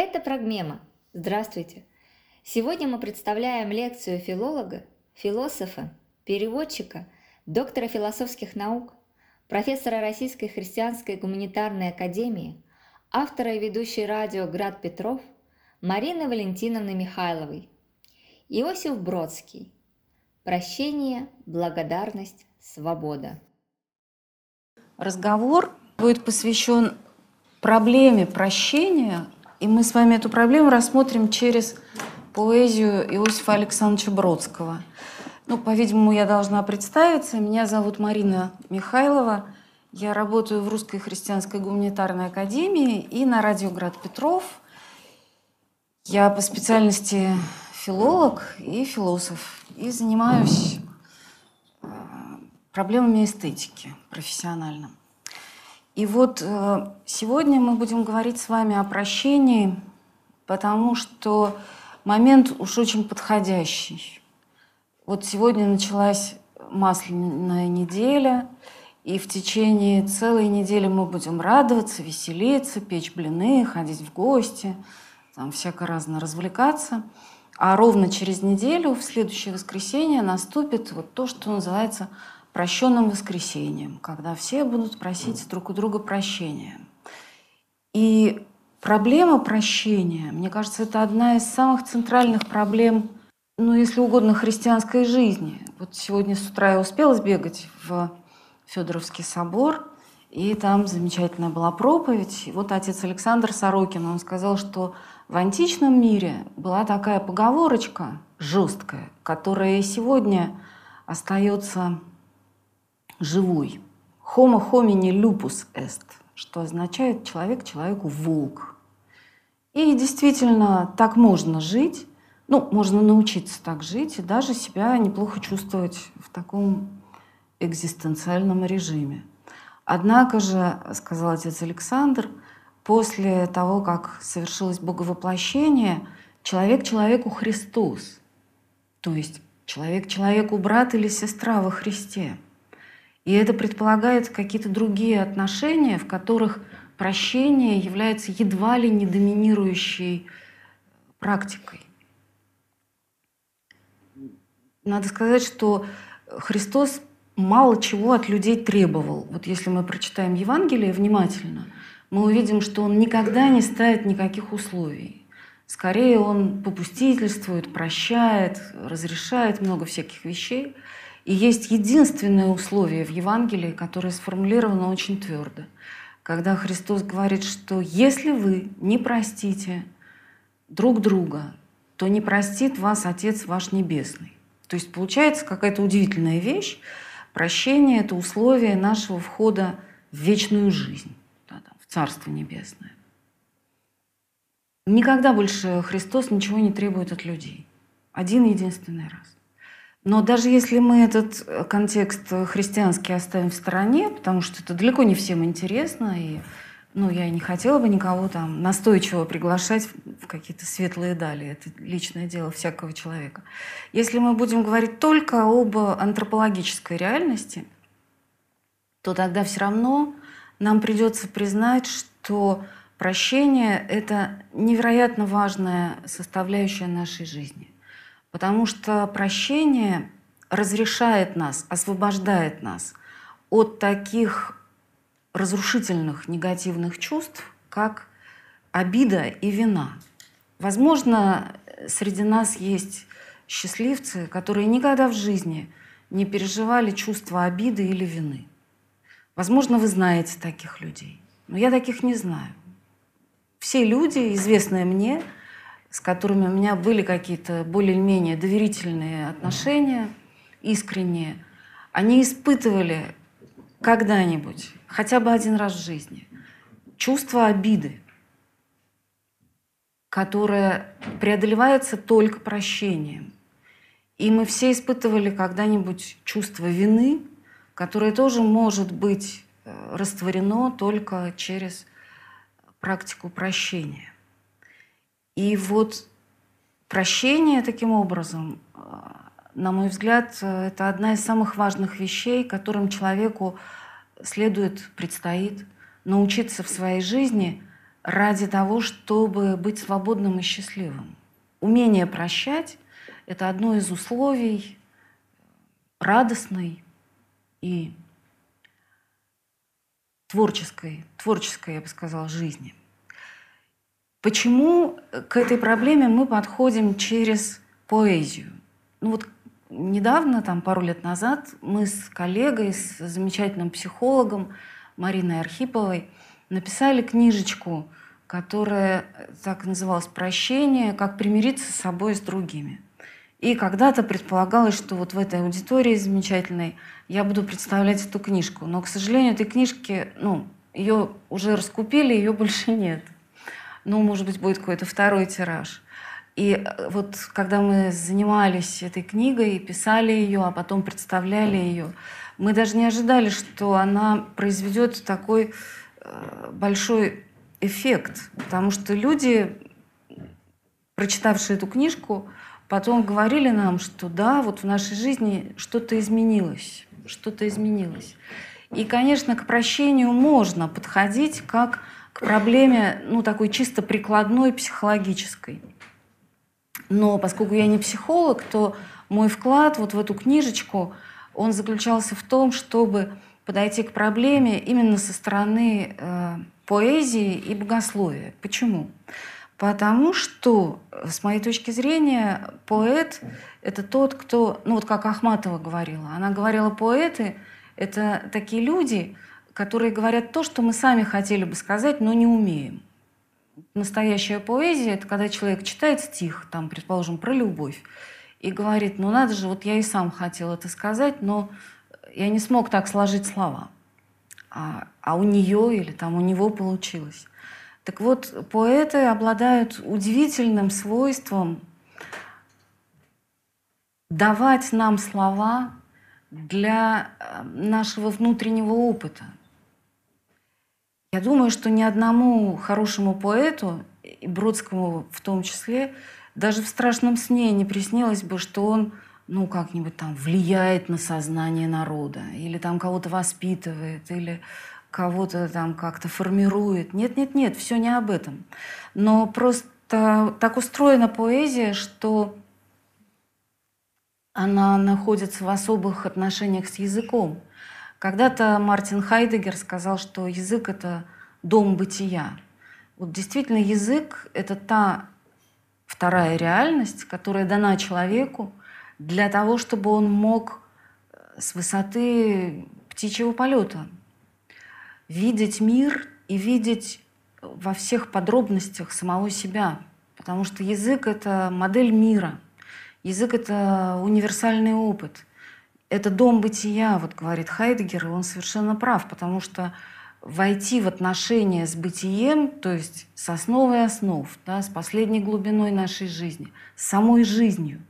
Это Прогмема. Здравствуйте. Сегодня мы представляем лекцию филолога, философа, переводчика, доктора философских наук, профессора Российской христианской гуманитарной академии, автора и ведущей радио «Град Петров» Марины Валентиновны Михайловой. Иосиф Бродский. Прощение, благодарность, свобода. Разговор будет посвящен проблеме прощения, и мы с вами эту проблему рассмотрим через поэзию Иосифа Александровича Бродского. Ну, по-видимому, я должна представиться. Меня зовут Марина Михайлова. Я работаю в Русской христианской гуманитарной академии и на радио «Град Петров». Я по специальности филолог и философ. И занимаюсь э, проблемами эстетики профессионально. И вот э, сегодня мы будем говорить с вами о прощении, потому что момент уж очень подходящий. Вот сегодня началась масляная неделя, и в течение целой недели мы будем радоваться, веселиться, печь блины, ходить в гости, там всяко разно развлекаться. А ровно через неделю, в следующее воскресенье, наступит вот то, что называется прощенным воскресением, когда все будут просить друг у друга прощения. И проблема прощения, мне кажется, это одна из самых центральных проблем, ну, если угодно, христианской жизни. Вот сегодня с утра я успела сбегать в Федоровский собор, и там замечательная была проповедь. И вот отец Александр Сорокин, он сказал, что в античном мире была такая поговорочка жесткая, которая сегодня остается живой. Homo homini lupus est, что означает человек человеку волк. И действительно, так можно жить, ну, можно научиться так жить и даже себя неплохо чувствовать в таком экзистенциальном режиме. Однако же, сказал отец Александр, после того, как совершилось боговоплощение, человек человеку Христос, то есть человек человеку брат или сестра во Христе – и это предполагает какие-то другие отношения, в которых прощение является едва ли не доминирующей практикой. Надо сказать, что Христос мало чего от людей требовал. Вот если мы прочитаем Евангелие внимательно, мы увидим, что он никогда не ставит никаких условий. Скорее он попустительствует, прощает, разрешает много всяких вещей – и есть единственное условие в Евангелии, которое сформулировано очень твердо. Когда Христос говорит, что если вы не простите друг друга, то не простит вас Отец ваш Небесный. То есть получается какая-то удивительная вещь. Прощение – это условие нашего входа в вечную жизнь, в Царство Небесное. Никогда больше Христос ничего не требует от людей. Один единственный раз. Но даже если мы этот э, контекст христианский оставим в стороне, потому что это далеко не всем интересно, и ну, я не хотела бы никого там настойчиво приглашать в какие-то светлые дали. Это личное дело всякого человека. Если мы будем говорить только об антропологической реальности, то тогда все равно нам придется признать, что прощение – это невероятно важная составляющая нашей жизни – Потому что прощение разрешает нас, освобождает нас от таких разрушительных негативных чувств, как обида и вина. Возможно, среди нас есть счастливцы, которые никогда в жизни не переживали чувство обиды или вины. Возможно, вы знаете таких людей, но я таких не знаю. Все люди, известные мне, с которыми у меня были какие-то более-менее доверительные отношения, искренние, они испытывали когда-нибудь, хотя бы один раз в жизни, чувство обиды, которое преодолевается только прощением. И мы все испытывали когда-нибудь чувство вины, которое тоже может быть э, растворено только через практику прощения. И вот прощение таким образом, э, на мой взгляд, это одна из самых важных вещей, которым человеку следует, предстоит научиться в своей жизни ради того, чтобы быть свободным и счастливым. Умение прощать – это одно из условий радостной и творческой, творческой, я бы сказала, жизни. Почему к этой проблеме мы подходим через поэзию? Ну вот недавно, там пару лет назад, мы с коллегой, с замечательным психологом Мариной Архиповой написали книжечку, которая так называлась «Прощение. Как примириться с собой и с другими». И когда-то предполагалось, что вот в этой аудитории замечательной я буду представлять эту книжку. Но, к сожалению, этой книжки, ну, ее уже раскупили, ее больше нет. Ну, может быть, будет какой-то второй тираж. И э, вот когда мы занимались этой книгой, писали ее, а потом представляли ее, мы даже не ожидали, что она произведет такой э, большой эффект, потому что люди, прочитавшие эту книжку, потом говорили нам, что да, вот в нашей жизни что-то изменилось, что-то изменилось. И, конечно, к прощению можно подходить как к проблеме, ну, такой чисто прикладной, психологической. Но поскольку я не психолог, то мой вклад вот в эту книжечку, он заключался в том, чтобы подойти к проблеме именно со стороны э, поэзии и богословия. Почему? Потому что, с моей точки зрения, поэт – это тот, кто, ну вот как Ахматова говорила, она говорила, поэты – это такие люди, которые говорят то, что мы сами хотели бы сказать, но не умеем. Настоящая поэзия – это когда человек читает стих, там, предположим, про любовь, и говорит, ну надо же, вот я и сам хотел это сказать, но я не смог так сложить слова. А, а у нее или там у него получилось. Так вот, поэты обладают удивительным свойством давать нам слова для э, нашего внутреннего опыта. Я думаю, что ни одному хорошему поэту, и Бродскому в том числе, даже в страшном сне не приснилось бы, что он ну, как-нибудь там влияет на сознание народа, или там кого-то воспитывает, или кого-то там как-то формирует. Нет, нет, нет, все не об этом. Но просто так устроена поэзия, что она находится в особых отношениях с языком. Когда-то Мартин Хайдегер сказал, что язык — это дом бытия. Вот действительно язык — это та вторая реальность, которая дана человеку для того, чтобы он мог с высоты птичьего полета видеть мир и видеть во всех подробностях самого себя. Потому что язык — это модель мира. Язык — это универсальный опыт. Это дом бытия, вот говорит Хайдегер, и он совершенно прав, потому что войти в отношения с бытием, то есть с основой основ, да, с последней глубиной нашей жизни, с самой жизнью,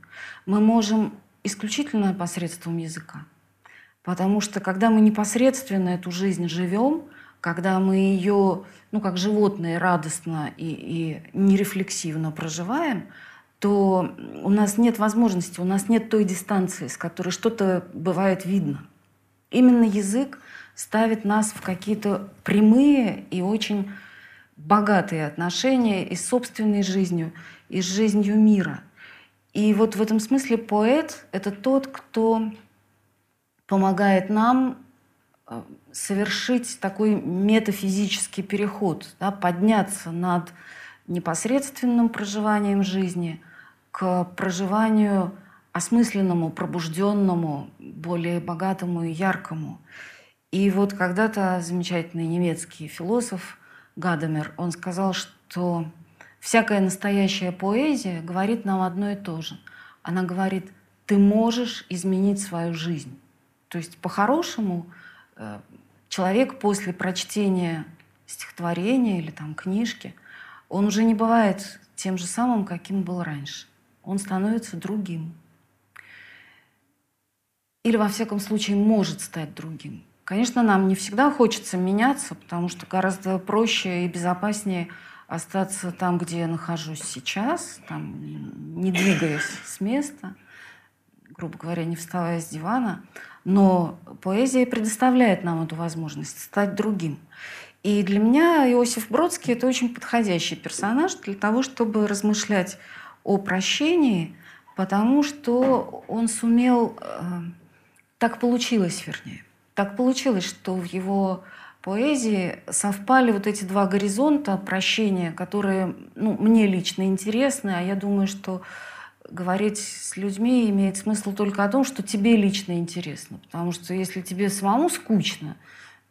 мы можем исключительно посредством языка. Потому что когда мы непосредственно эту жизнь живем, когда мы ее, ну, как животные, радостно и, и нерефлексивно проживаем, то у нас нет возможности, у нас нет той дистанции, с которой что-то бывает видно. Именно язык ставит нас в какие-то прямые и очень богатые отношения и с собственной жизнью, и с жизнью мира. И вот в этом смысле поэт — это тот, кто помогает нам э, совершить такой метафизический переход, да, подняться над непосредственным проживанием жизни к проживанию осмысленному, пробужденному, более богатому и яркому. И вот когда-то замечательный немецкий философ Гадамер, он сказал, что всякая настоящая поэзия говорит нам одно и то же. Она говорит, ты можешь изменить свою жизнь. То есть по-хорошему э, человек после прочтения стихотворения или там книжки, он уже не бывает тем же самым, каким был раньше. Он становится другим. Или, во всяком случае, может стать другим. Конечно, нам не всегда хочется меняться, потому что гораздо проще и безопаснее остаться там, где я нахожусь сейчас, там, не двигаясь с места, грубо говоря, не вставая с дивана. Но поэзия предоставляет нам эту возможность стать другим. И для меня Иосиф Бродский – это очень подходящий персонаж для того, чтобы размышлять о прощении, потому что он сумел… Э, так получилось, вернее. Так получилось, что в его поэзии совпали вот эти два горизонта прощения, которые ну, мне лично интересны, а я думаю, что говорить с людьми имеет смысл только о том, что тебе лично интересно. Потому что если тебе самому скучно,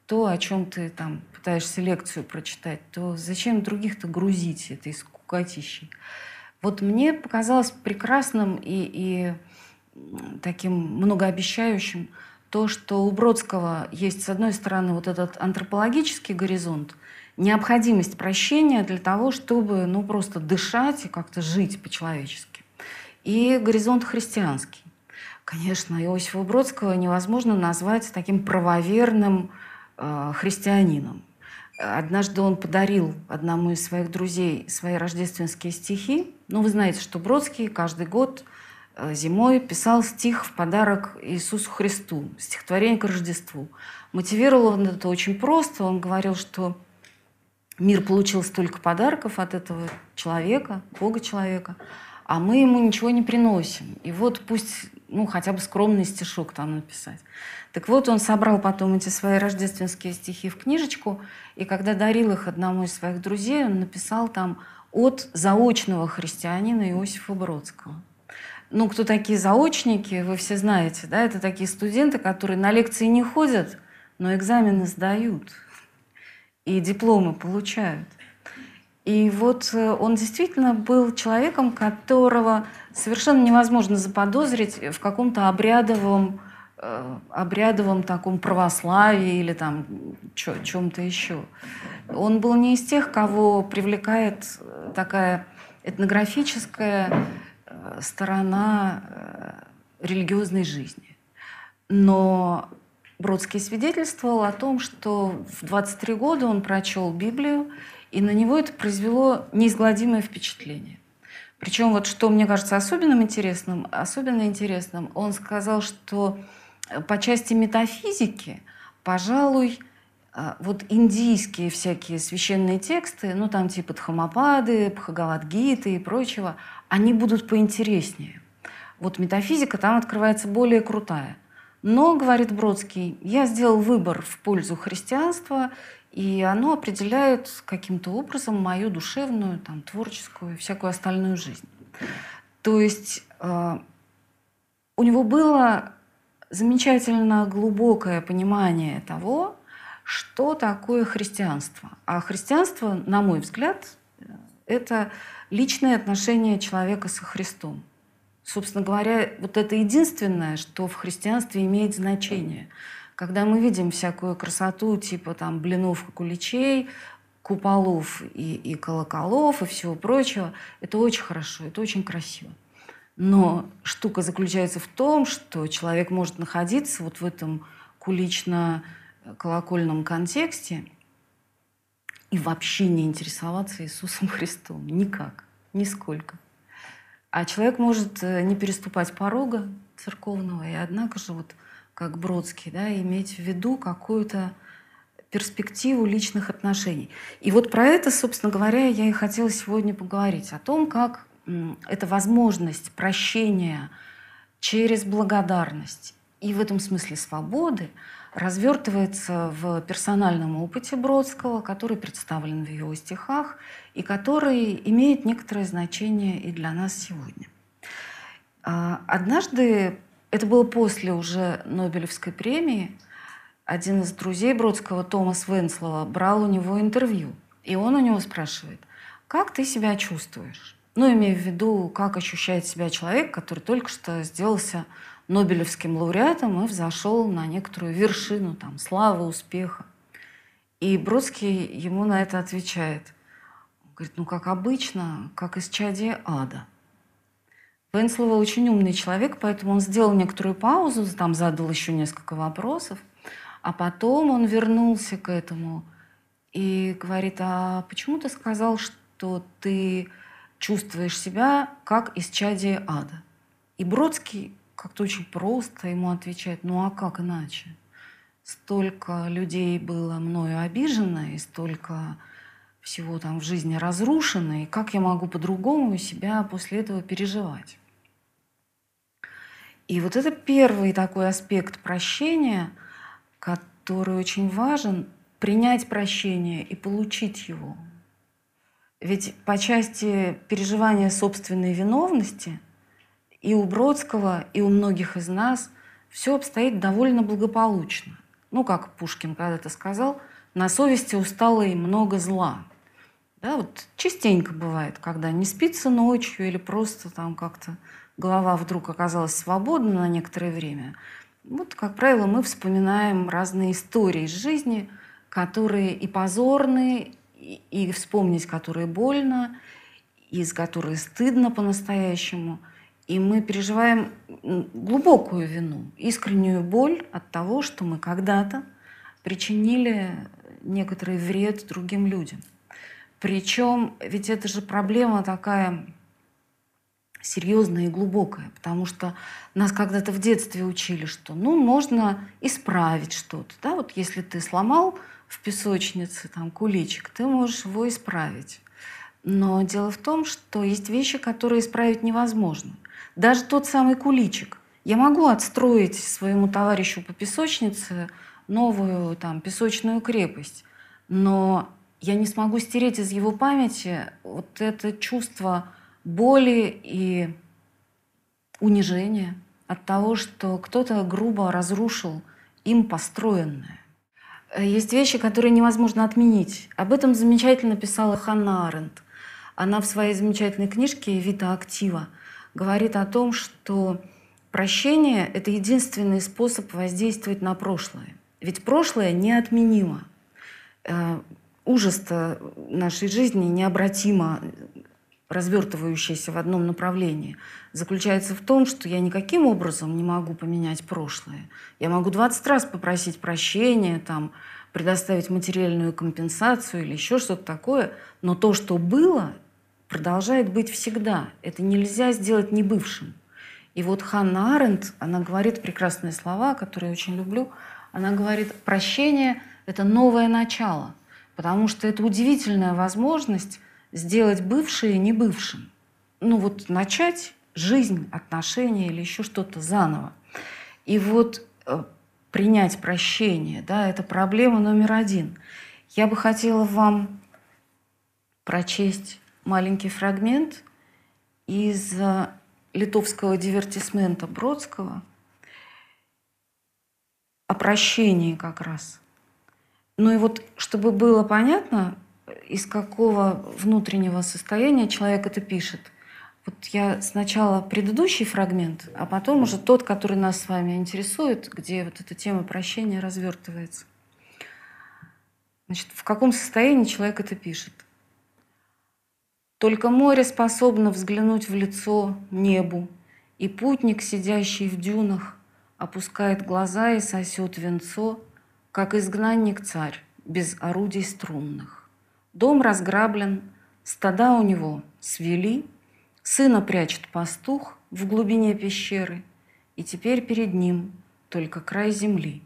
то, о чем ты там пытаешься лекцию прочитать, то зачем других-то грузить этой скукотищей? Вот мне показалось прекрасным и, и таким многообещающим то, что у Бродского есть, с одной стороны, вот этот антропологический горизонт, необходимость прощения для того, чтобы ну, просто дышать и как-то жить по-человечески. И горизонт христианский. Конечно, Иосифа Бродского невозможно назвать таким правоверным э, христианином. Однажды он подарил одному из своих друзей свои рождественские стихи. Ну, вы знаете, что Бродский каждый год э, зимой писал стих в подарок Иисусу Христу, стихотворение к Рождеству. Мотивировал он это очень просто. Он говорил, что мир получил столько подарков от этого человека, Бога-человека, а мы ему ничего не приносим. И вот пусть, ну, хотя бы скромный стишок там написать. Так вот, он собрал потом эти свои рождественские стихи в книжечку, и когда дарил их одному из своих друзей, он написал там от заочного христианина Иосифа Бродского. Ну, кто такие заочники, вы все знаете, да, это такие студенты, которые на лекции не ходят, но экзамены сдают и дипломы получают. И вот э, он действительно был человеком, которого совершенно невозможно заподозрить в каком-то обрядовом, обрядовом таком православии или там чем-то еще. Он был не из тех, кого привлекает э, такая этнографическая сторона религиозной жизни. Но Бродский свидетельствовал о том, что в 23 года он прочел Библию и на него это произвело неизгладимое впечатление. Причем вот что мне кажется особенным интересным, особенно интересным, он сказал, что э, по части метафизики, пожалуй, э, вот индийские всякие священные тексты, ну там типа Дхамапады, Бхагавадгиты и прочего, они будут поинтереснее. Вот метафизика там открывается более крутая. Но, говорит Бродский, я сделал выбор в пользу христианства и оно определяет каким-то образом мою душевную, там, творческую всякую остальную жизнь. То есть э, у него было замечательно глубокое понимание того, что такое христианство. А христианство, на мой взгляд, это личное отношение человека со Христом. Собственно говоря, вот это единственное, что в христианстве имеет значение – когда мы видим всякую красоту, типа там блинов и куличей, куполов и, и колоколов и всего прочего, это очень хорошо, это очень красиво. Но штука заключается в том, что человек может находиться вот в этом кулично-колокольном контексте и вообще не интересоваться Иисусом Христом. Никак, нисколько. А человек может э, не переступать порога церковного, и однако же вот как Бродский, да, иметь в виду какую-то перспективу личных отношений. И вот про это, собственно говоря, я и хотела сегодня поговорить. О том, как эта возможность прощения через благодарность и в этом смысле свободы развертывается в персональном опыте Бродского, который представлен в его стихах и который имеет некоторое значение и для нас сегодня. А, однажды это было после уже Нобелевской премии. Один из друзей Бродского, Томас Венслова, брал у него интервью. И он у него спрашивает, как ты себя чувствуешь? Ну, имея в виду, как ощущает себя человек, который только что сделался Нобелевским лауреатом и взошел на некоторую вершину там, славы, успеха. И Бродский ему на это отвечает. Он говорит, ну, как обычно, как из чадия ада – Венслова очень умный человек, поэтому он сделал некоторую паузу, там задал еще несколько вопросов, а потом он вернулся к этому и говорит, а почему ты сказал, что ты чувствуешь себя как из чади ада? И Бродский как-то очень просто ему отвечает, ну а как иначе? столько людей было мною обижено, и столько всего там в жизни разрушено, и как я могу по-другому себя после этого переживать. И вот это первый такой аспект прощения, который очень важен, принять прощение и получить его. Ведь по части переживания собственной виновности и у Бродского, и у многих из нас все обстоит довольно благополучно. Ну, как Пушкин когда-то сказал, на совести устало и много зла. Да, вот частенько бывает, когда не спится ночью или просто там как-то голова вдруг оказалась свободна на некоторое время. Вот, как правило, мы вспоминаем разные истории из жизни, которые и позорные, и, и вспомнить которые больно, из которых стыдно по-настоящему. И мы переживаем глубокую вину, искреннюю боль от того, что мы когда-то причинили некоторый вред другим людям. Причем ведь это же проблема такая серьезная и глубокая, потому что нас когда-то в детстве учили, что ну, можно исправить что-то. Да? Вот если ты сломал в песочнице там, куличик, ты можешь его исправить. Но дело в том, что есть вещи, которые исправить невозможно. Даже тот самый куличик. Я могу отстроить своему товарищу по песочнице новую там, песочную крепость, но я не смогу стереть из его памяти вот это чувство боли и унижения от того, что кто-то грубо разрушил им построенное. Есть вещи, которые невозможно отменить. Об этом замечательно писала Ханна Аренд. Она в своей замечательной книжке «Вита актива» говорит о том, что прощение – это единственный способ воздействовать на прошлое. Ведь прошлое неотменимо. Э, ужас-то нашей жизни необратимо развертывающаяся в одном направлении, заключается в том, что я никаким образом не могу поменять прошлое. Я могу 20 раз попросить прощения, там, предоставить материальную компенсацию или еще что-то такое, но то, что было, продолжает быть всегда. Это нельзя сделать не бывшим. И вот Ханна Аренд, она говорит прекрасные слова, которые я очень люблю. Она говорит, прощение – это новое начало, потому что это удивительная возможность сделать бывшее не бывшим. Ну вот начать жизнь, отношения или еще что-то заново. И вот э, принять прощение, да, это проблема номер один. Я бы хотела вам прочесть маленький фрагмент из э, литовского дивертисмента Бродского о прощении как раз. Ну и вот, чтобы было понятно, из какого внутреннего состояния человек это пишет. Вот я сначала предыдущий фрагмент, а потом уже тот, который нас с вами интересует, где вот эта тема прощения развертывается. Значит, в каком состоянии человек это пишет? Только море способно взглянуть в лицо небу, и путник, сидящий в дюнах, опускает глаза и сосет венцо, как изгнанник царь, без орудий струнных. Дом разграблен, стада у него свели, сына прячет пастух в глубине пещеры, и теперь перед ним только край земли,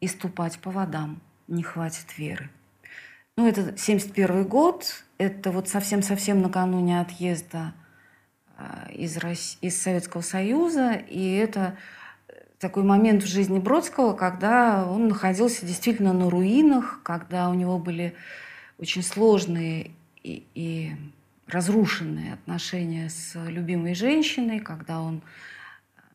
и ступать по водам не хватит веры. Ну, это 71 год, это вот совсем-совсем накануне отъезда а, из, России, из Советского Союза, и это такой момент в жизни Бродского, когда он находился действительно на руинах, когда у него были очень сложные и, и разрушенные отношения с любимой женщиной, когда он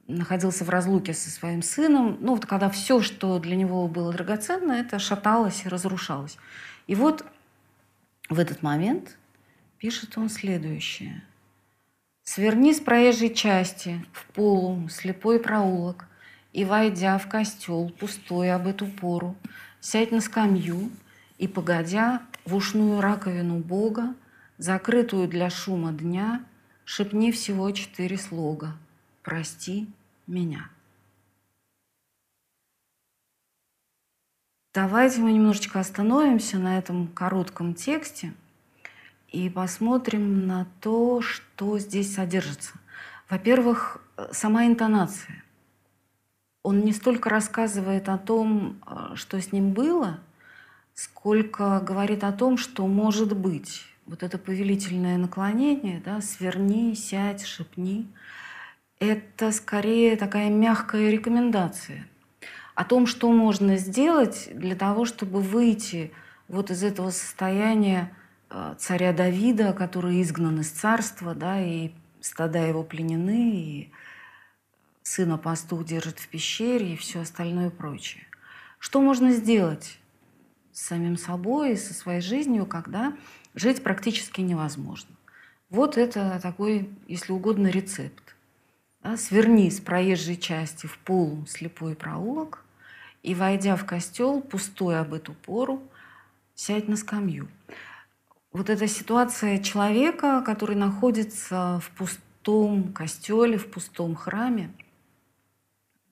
находился в разлуке со своим сыном, ну вот когда все, что для него было драгоценно, это шаталось и разрушалось. И вот в этот момент пишет он следующее. «Сверни с проезжей части в полу слепой проулок, и, войдя в костел пустой об эту пору, сядь на скамью и, погодя, в ушную раковину Бога, закрытую для шума дня, шепни всего четыре слога «Прости меня». Давайте мы немножечко остановимся на этом коротком тексте и посмотрим на то, что здесь содержится. Во-первых, сама интонация. он не столько рассказывает о том, э, что с ним было, сколько говорит о том, что может быть. Вот это повелительное наклонение, да, сверни, сядь, шепни, это скорее такая мягкая рекомендация о том, что можно сделать для того, чтобы выйти вот из этого состояния э, царя Давида, который изгнан из царства, да, и стада его пленены, и сына пастух держит в пещере и все остальное прочее. Что можно сделать с самим собой и со своей жизнью, когда жить практически невозможно? Вот это такой, если угодно, рецепт. Да, сверни с проезжей части в полум слепой проулок и, войдя в костел, пустой об эту пору, сядь на скамью. Вот эта ситуация человека, который находится в пустом костеле, в пустом храме,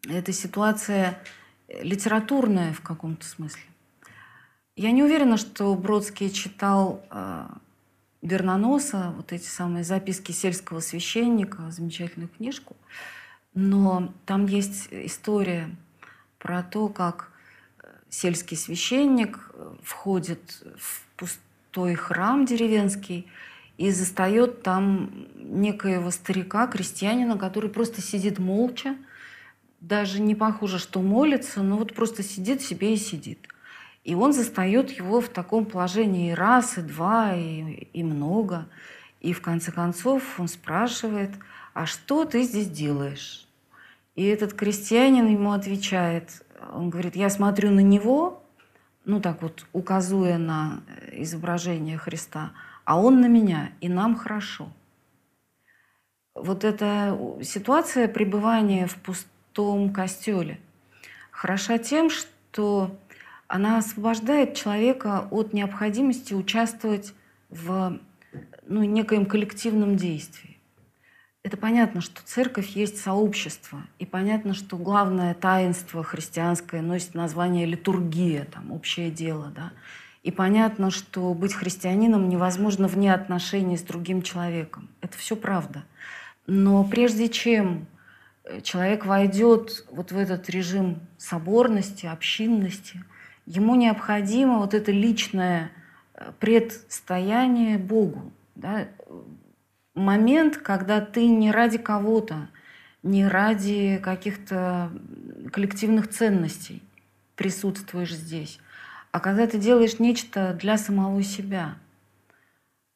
это ситуация литературная в каком-то смысле. Я не уверена, что Бродский читал э, Бернаноса, вот эти самые записки сельского священника, замечательную книжку, но там есть история про то, как сельский священник входит в пустой храм деревенский и застает там некоего старика, крестьянина, который просто сидит молча, даже не похоже, что молится, но вот просто сидит себе и сидит. И он застает его в таком положении и раз, и два, и, и много. И в конце концов он спрашивает, а что ты здесь делаешь? И этот крестьянин ему отвечает, он говорит, я смотрю на него, ну так вот, указывая на изображение Христа, а он на меня, и нам хорошо. Вот эта ситуация пребывания в пустыне, том костеле. Хороша тем, что она освобождает человека от необходимости участвовать в ну, некоем коллективном действии. Это понятно, что церковь есть сообщество, и понятно, что главное таинство христианское носит название литургия, там, общее дело. Да? И понятно, что быть христианином невозможно вне отношений с другим человеком. Это все правда. Но прежде чем человек войдет вот в этот режим соборности, общинности, ему необходимо вот это личное э, предстояние Богу. Да? Момент, когда ты не ради кого-то, не ради каких-то коллективных ценностей присутствуешь здесь, а когда ты делаешь нечто для самого себя.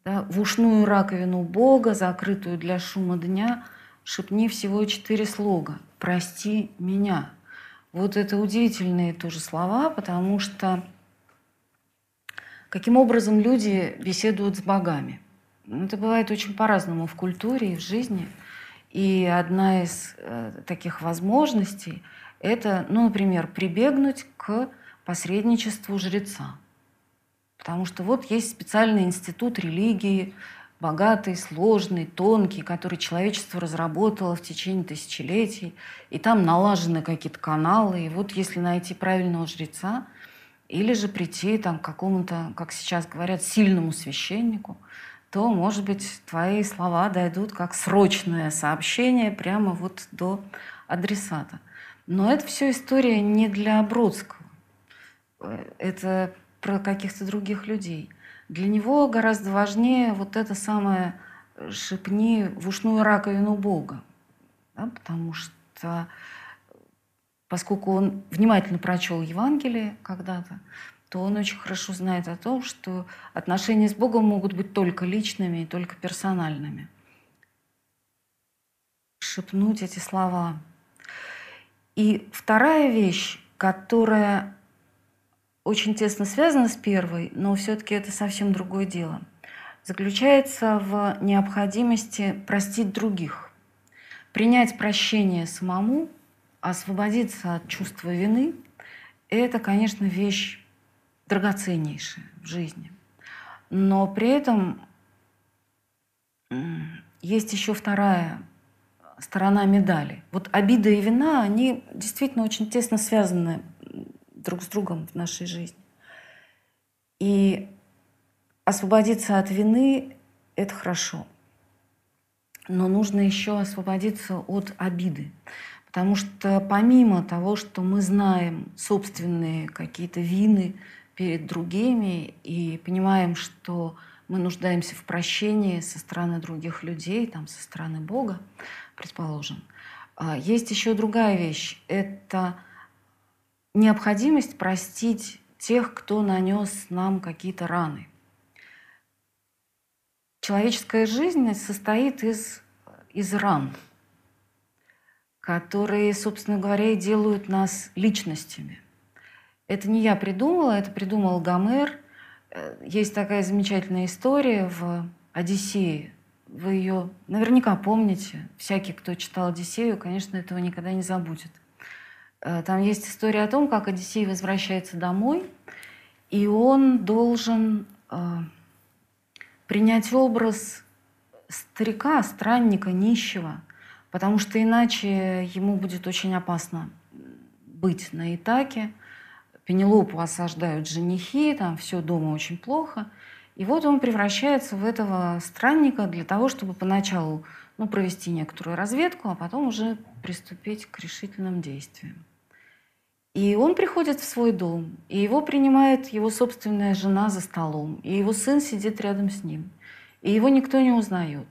Да? В ушную раковину Бога, закрытую для шума дня – шепни всего четыре слога «Прости меня». Вот это удивительные тоже слова, потому что каким образом люди беседуют с богами. Это бывает очень по-разному в культуре и в жизни. И одна из э, таких возможностей – это, ну, например, прибегнуть к посредничеству жреца. Потому что вот есть специальный институт религии, богатый, сложный, тонкий, который человечество разработало в течение тысячелетий, и там налажены какие-то каналы, и вот если найти правильного жреца, или же прийти там, к какому-то, как сейчас говорят, сильному священнику, то, может быть, твои слова дойдут как срочное сообщение прямо вот до адресата. Но это все история не для Бродского. Это про каких-то других людей – для него гораздо важнее вот это самое э, «шепни в ушную раковину Бога». Да, потому что поскольку он внимательно прочел Евангелие когда-то, то он очень хорошо знает о том, что отношения с Богом могут быть только личными и только персональными. Шепнуть эти слова. И вторая вещь, которая очень тесно связана с первой, но все-таки это совсем другое дело. Заключается в необходимости простить других, принять прощение самому, освободиться от чувства вины – это, конечно, вещь драгоценнейшая в жизни. Но при этом есть еще вторая сторона медали. Вот обида и вина, они действительно очень тесно связаны друг с другом в нашей жизни. И освободиться от вины – это хорошо. Но нужно еще освободиться от обиды. Потому что помимо того, что мы знаем собственные какие-то вины перед другими и понимаем, что мы нуждаемся в прощении со стороны других людей, там, со стороны Бога, предположим, а, есть еще другая вещь. Это необходимость простить тех, кто нанес нам какие-то раны. Человеческая жизнь состоит из, из ран, которые, собственно говоря, и делают нас личностями. Это не я придумала, это придумал Гомер. Э, есть такая замечательная история в «Одиссее». Вы ее наверняка помните. Всякий, кто читал «Одиссею», конечно, этого никогда не забудет. Э, там есть история о том, как Одиссей возвращается домой, и он должен э, принять образ старика, странника, нищего, потому что иначе ему будет очень опасно быть на Итаке. Пенелопу осаждают женихи, там все дома очень плохо. И вот он превращается в этого странника для того, чтобы поначалу ну, провести некоторую разведку, а потом уже приступить к решительным действиям. И он приходит в свой дом, и его принимает его собственная жена за столом, и его сын сидит рядом с ним, и его никто не узнает.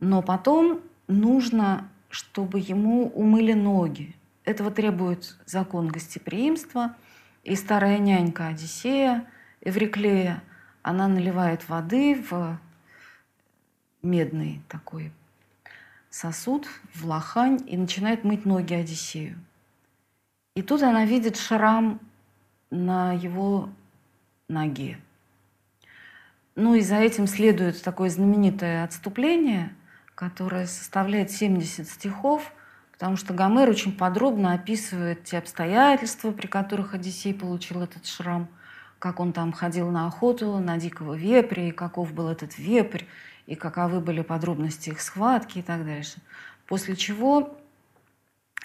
Но потом нужно, чтобы ему умыли ноги. Этого требует закон гостеприимства. И старая нянька Одиссея, Эвриклея, она наливает воды в медный такой сосуд, в лохань, и начинает мыть ноги Одиссею. И тут она видит шрам на его ноге. Ну и за этим следует такое знаменитое отступление, которое составляет 70 стихов, потому что Гомер очень подробно описывает те обстоятельства, при которых Одиссей получил этот шрам, как он там ходил на охоту на дикого вепря, и каков был этот вепрь, и каковы были подробности их схватки и так дальше. После чего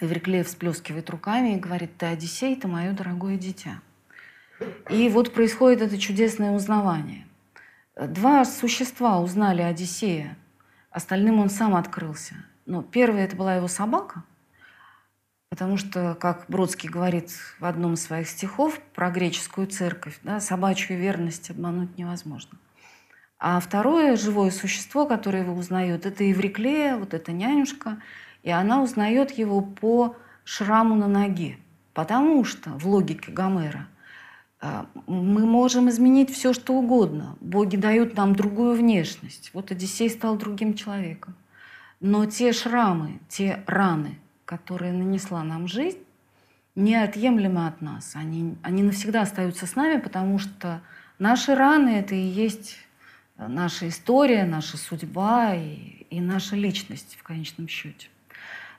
Эвриклея всплескивает руками и говорит, ты Одиссей, ты мое дорогое дитя. И вот происходит это чудесное узнавание. Два существа узнали Одиссея, остальным он сам открылся. Но первое это была его собака, потому что, как Бродский говорит в одном из своих стихов про греческую церковь, да, собачью верность обмануть невозможно. А второе живое существо, которое его узнает, это Евриклея, вот эта нянюшка – и она узнает его по шраму на ноге. Потому что в логике Гомера а, мы можем изменить все, что угодно. Боги дают нам другую внешность. Вот Одиссей стал другим человеком. Но те шрамы, те раны, которые нанесла нам жизнь, неотъемлемы от нас. Они, они навсегда остаются с нами, потому что наши раны — это и есть наша история, наша судьба и, и наша личность в конечном счете.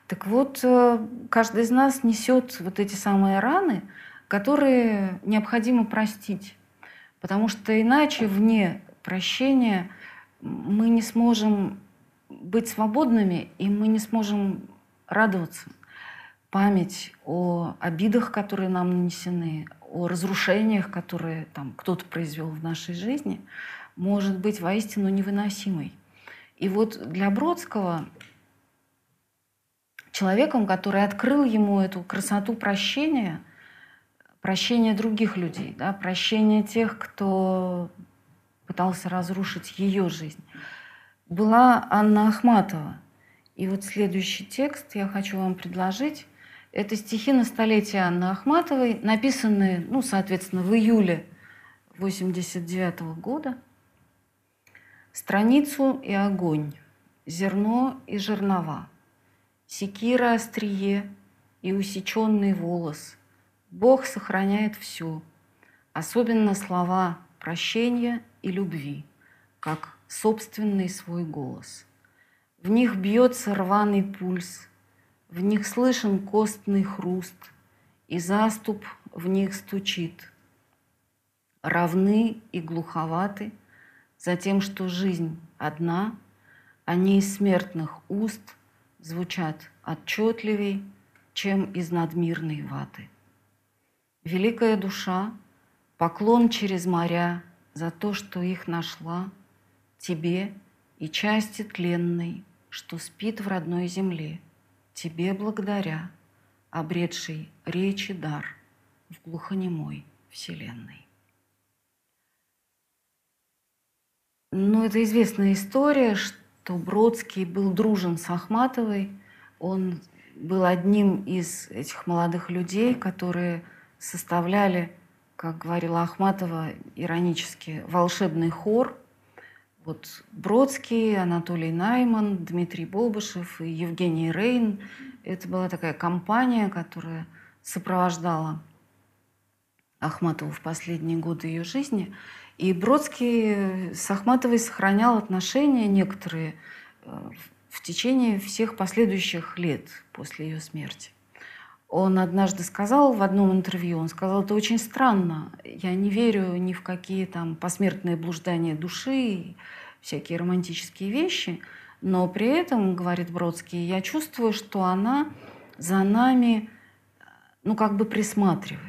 Так вот, э, каждый из нас несет вот эти самые раны, которые необходимо простить. Потому что иначе вне прощения мы не сможем быть свободными, и мы не сможем радоваться. Память о обидах, которые нам нанесены, о разрушениях, которые там кто-то произвел в нашей жизни, может быть воистину невыносимой. И вот для Бродского человеком, который открыл ему эту красоту прощения, прощения других людей, да, прощения тех, кто пытался разрушить ее жизнь, была Анна Ахматова. И вот следующий текст я хочу вам предложить. Это стихи на столетие Анны Ахматовой, написанные, ну, соответственно, в июле 89 -го года. Страницу и огонь, зерно и жернова – секира острие и усеченный волос. Бог сохраняет все, особенно слова прощения и любви, как собственный свой голос. В них бьется рваный пульс, в них слышен костный хруст, и заступ в них стучит. Равны и глуховаты за тем, что жизнь одна, а не из смертных уст – звучат отчетливей, чем из надмирной ваты. Великая душа, поклон через моря за то, что их нашла, тебе и части тленной, что спит в родной земле. тебе благодаря, обретший речи дар в глухонемой вселенной. Ну, это известная история, что Бродский был дружен с Ахматовой. Он был одним из этих молодых людей, которые составляли, как говорила Ахматова иронически, волшебный хор. Вот Бродский, Анатолий Найман, Дмитрий Болбышев и Евгений Рейн. Это была такая компания, которая сопровождала Ахматову в последние годы ее жизни. И Бродский с Ахматовой сохранял отношения некоторые э, в течение всех последующих лет после ее смерти. Он однажды сказал в одном интервью, он сказал, это очень странно, я не верю ни в какие там посмертные блуждания души, всякие романтические вещи, но при этом, говорит Бродский, я чувствую, что она за нами, ну, как бы присматривает.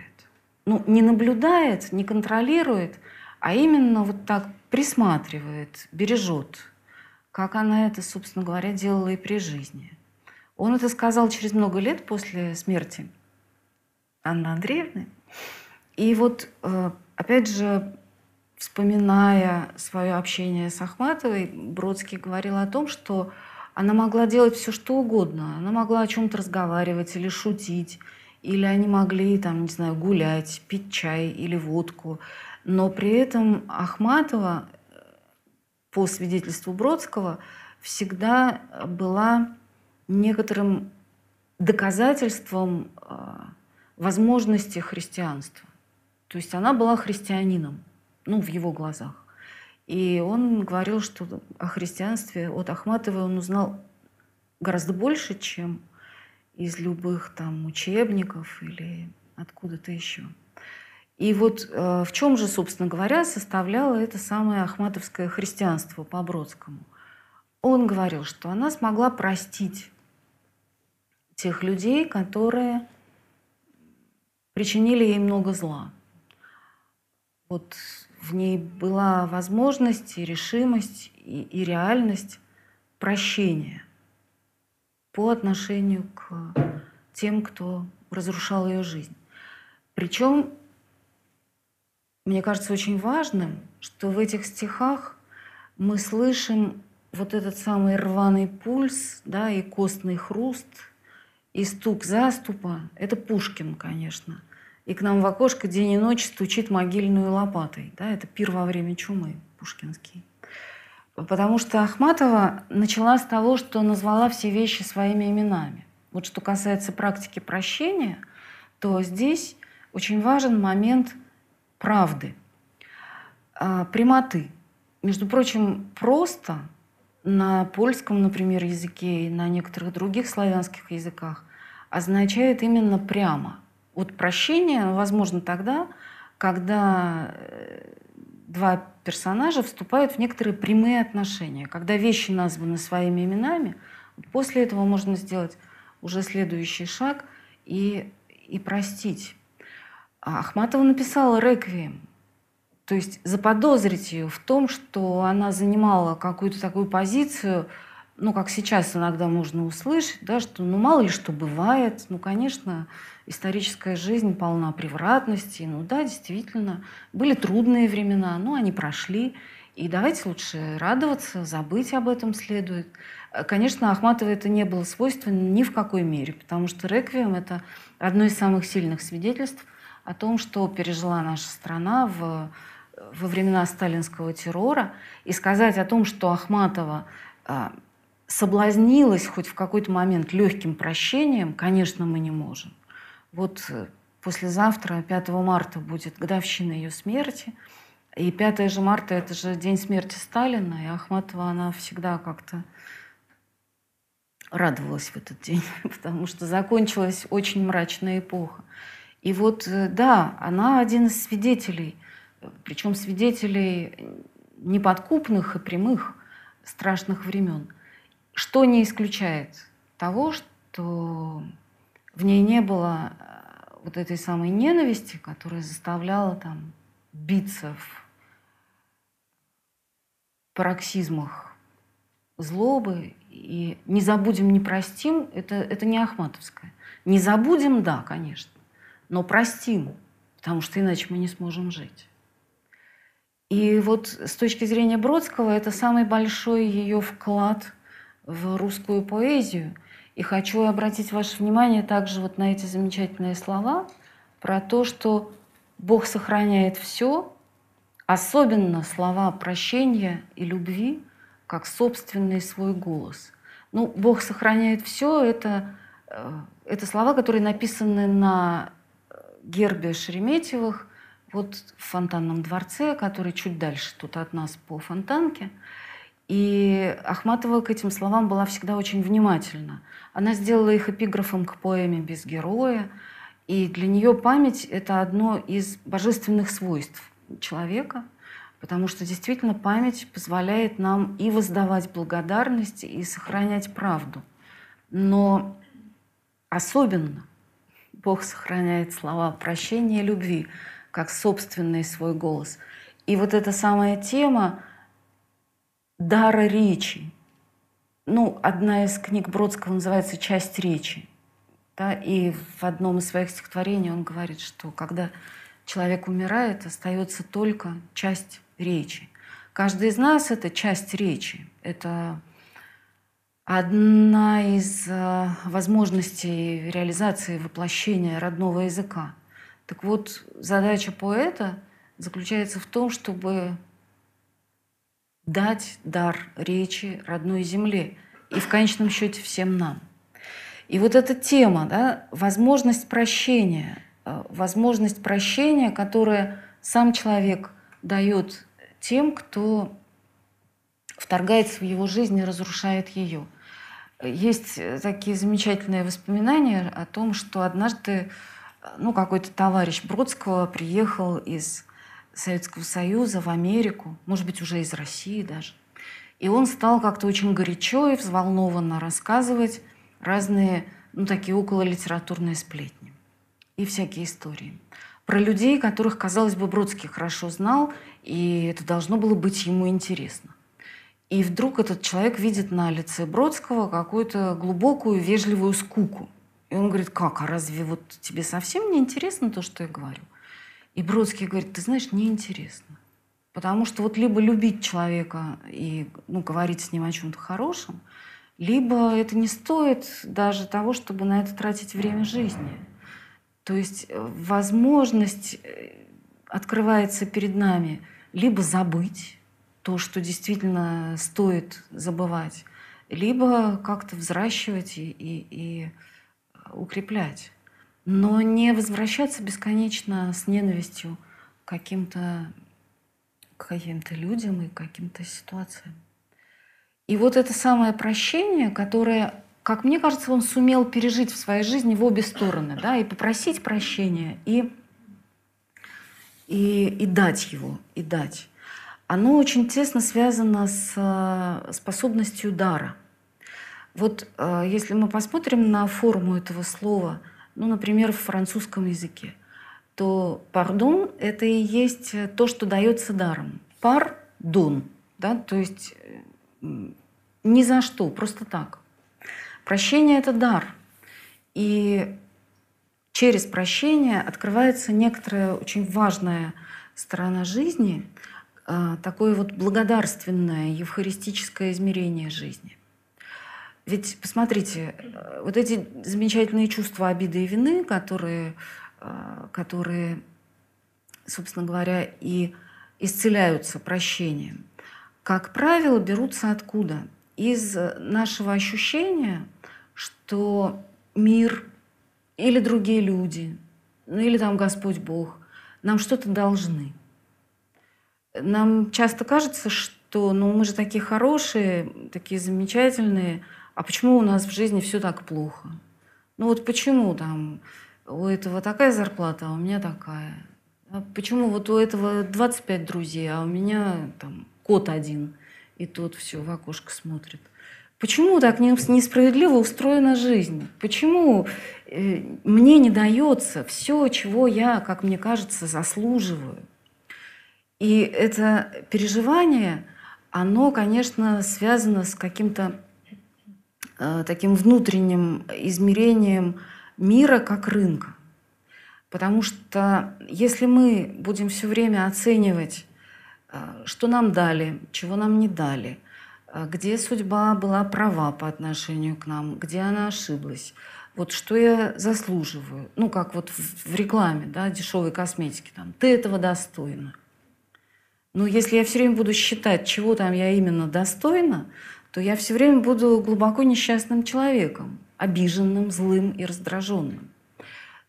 Ну, не наблюдает, не контролирует, а именно вот так присматривает, бережет как она это, собственно говоря, делала и при жизни. Он это сказал через много лет после смерти Анны Андреевны. И вот, э, опять же, вспоминая свое общение с Ахматовой, Бродский говорил о том, что она могла делать все, что угодно. Она могла о чем-то разговаривать или шутить, или они могли, там, не знаю, гулять, пить чай или водку. Но при этом Ахматова по свидетельству Бродского, всегда была некоторым доказательством а, возможности христианства. То есть она была христианином, ну, в его глазах. И он говорил, что о христианстве от Ахматовой он узнал гораздо больше, чем из любых там учебников или откуда-то еще. И вот э, в чем же, собственно говоря, составляло это самое ахматовское христианство по Бродскому? Он говорил, что она смогла простить тех людей, которые причинили ей много зла. Вот в ней была возможность и решимость и, и реальность прощения по отношению к тем, кто разрушал ее жизнь. Причем мне кажется очень важным, что в этих стихах мы слышим вот этот самый рваный пульс, да, и костный хруст, и стук заступа. Это Пушкин, конечно. И к нам в окошко день и ночь стучит могильную лопатой. Да, это пир во время чумы пушкинский. Потому что Ахматова начала с того, что назвала все вещи своими именами. Вот что касается практики прощения, то здесь очень важен момент – правды, а, прямоты. Между прочим, просто на польском, например, языке и на некоторых других славянских языках означает именно прямо. Вот прощение возможно тогда, когда э, два персонажа вступают в некоторые прямые отношения, когда вещи названы своими именами. После этого можно сделать уже следующий шаг и, и простить а Ахматова написала «Реквием». То есть заподозрить ее в том, что она занимала какую-то такую позицию, ну, как сейчас иногда можно услышать, да, что ну мало ли что бывает. Ну, конечно, историческая жизнь полна превратностей. Ну да, действительно, были трудные времена, но они прошли. И давайте лучше радоваться, забыть об этом следует. Конечно, Ахматовой это не было свойственно ни в какой мере, потому что «Реквием» — это одно из самых сильных свидетельств о том, что пережила наша страна в, во времена сталинского террора, и сказать о том, что Ахматова э, соблазнилась хоть в какой-то момент легким прощением, конечно, мы не можем. Вот э, послезавтра, 5 марта, будет годовщина ее смерти. И 5 же марта – это же день смерти Сталина, и Ахматова, она всегда как-то радовалась в этот день, потому что закончилась очень мрачная эпоха. И вот, э, да, она один из свидетелей, причем свидетелей неподкупных и прямых страшных времен, что не исключает того, что в ней не было э, вот этой самой ненависти, которая заставляла там биться в пароксизмах злобы. И не забудем, не простим, это, это не Ахматовское. Не забудем, да, конечно, но простим, потому что иначе мы не сможем жить. И вот с точки зрения Бродского это самый большой ее вклад в русскую поэзию. И хочу обратить ваше внимание также вот на эти замечательные слова про то, что Бог сохраняет все, особенно слова прощения и любви, как собственный свой голос. Ну, Бог сохраняет все, это, э, это слова, которые написаны на гербе Шереметьевых, вот в фонтанном дворце, который чуть дальше тут от нас по фонтанке. И Ахматова к этим словам была всегда очень внимательна. Она сделала их эпиграфом к поэме «Без героя», и для нее память – это одно из божественных свойств человека, потому что действительно память позволяет нам и воздавать благодарность, и сохранять правду. Но особенно Бог сохраняет слова прощения и любви, как собственный свой голос. И вот эта самая тема дара речи. Ну, одна из книг Бродского называется «Часть речи». Да, и в одном из своих стихотворений он говорит, что когда человек умирает, остается только часть речи. Каждый из нас — это часть речи. Это одна из э, возможностей реализации воплощения родного языка. Так вот, задача поэта заключается в том, чтобы дать дар речи родной земле и в конечном счете всем нам. И вот эта тема, да, возможность прощения, э, возможность прощения, которая сам человек дает тем, кто вторгается в его жизнь и разрушает ее. Есть такие замечательные воспоминания о том, что однажды ну, какой-то товарищ Бродского приехал из Советского Союза в Америку, может быть, уже из России даже. И он стал как-то очень горячо и взволнованно рассказывать разные, ну, такие около литературные сплетни и всякие истории. Про людей, которых, казалось бы, Бродский хорошо знал, и это должно было быть ему интересно. И вдруг этот человек видит на лице Бродского какую-то глубокую вежливую скуку. И он говорит, как, а разве вот тебе совсем не интересно то, что я говорю? И Бродский говорит, ты знаешь, неинтересно. Потому что вот либо любить человека и ну, говорить с ним о чем-то хорошем, либо это не стоит даже того, чтобы на это тратить время жизни. То есть э, возможность э, открывается перед нами либо забыть то, что действительно стоит забывать, либо как-то взращивать и, и, и укреплять но не возвращаться бесконечно с ненавистью к каким-то каким-то людям и каким-то ситуациям. И вот это самое прощение, которое, как мне кажется, он сумел пережить в своей жизни в обе стороны, да, и попросить прощения, и, и, и дать его, и дать. Оно очень тесно связано с э, способностью дара. Вот э, если мы посмотрим на форму этого слова – ну, например, в французском языке, то пардон – это и есть то, что дается даром. Пардон, да, то есть ни за что, просто так. Прощение – это дар. И через прощение открывается некоторая очень важная сторона жизни, такое вот благодарственное, евхаристическое измерение жизни – ведь посмотрите, э, вот эти замечательные чувства обиды и вины, которые, э, которые собственно говоря, и исцеляются прощением, как правило, берутся откуда? Из нашего ощущения, что мир или другие люди, ну или там Господь Бог, нам что-то должны. Нам часто кажется, что ну, мы же такие хорошие, такие замечательные, а почему у нас в жизни все так плохо? Ну вот почему там у этого такая зарплата, а у меня такая? А почему вот у этого 25 друзей, а у меня там кот один, и тот все в окошко смотрит? Почему так несправедливо устроена жизнь? Почему э, мне не дается все, чего я, как мне кажется, заслуживаю? И это переживание – оно, конечно, связано с каким-то э, таким внутренним измерением мира как рынка. Потому что если мы будем все время оценивать, э, что нам дали, чего нам не дали, э, где судьба была права по отношению к нам, где она ошиблась, вот что я заслуживаю, ну как вот в рекламе, да, дешевой косметики, там, ты этого достойна – но если я все время буду считать, чего там я именно достойна, то я все время буду глубоко несчастным человеком, обиженным, злым и раздраженным.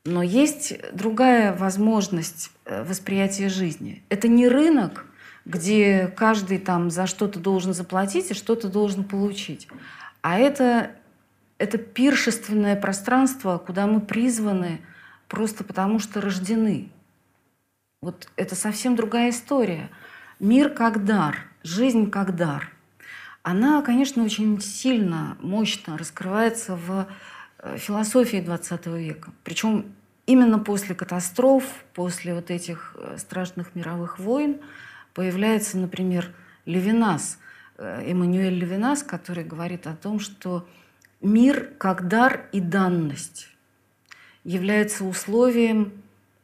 Но есть другая возможность э, восприятия жизни. Это не рынок, где каждый там за что-то должен заплатить и что-то должен получить. А это, это пиршественное пространство, куда мы призваны просто потому, что рождены. Вот это совсем другая история – Мир как дар, жизнь как дар. Она, конечно, очень сильно, мощно раскрывается в э, философии XX века. Причем именно после катастроф, после вот этих э, страшных мировых войн появляется, например, Левинас, э, Эммануэль Левинас, который говорит о том, что мир как дар и данность является условием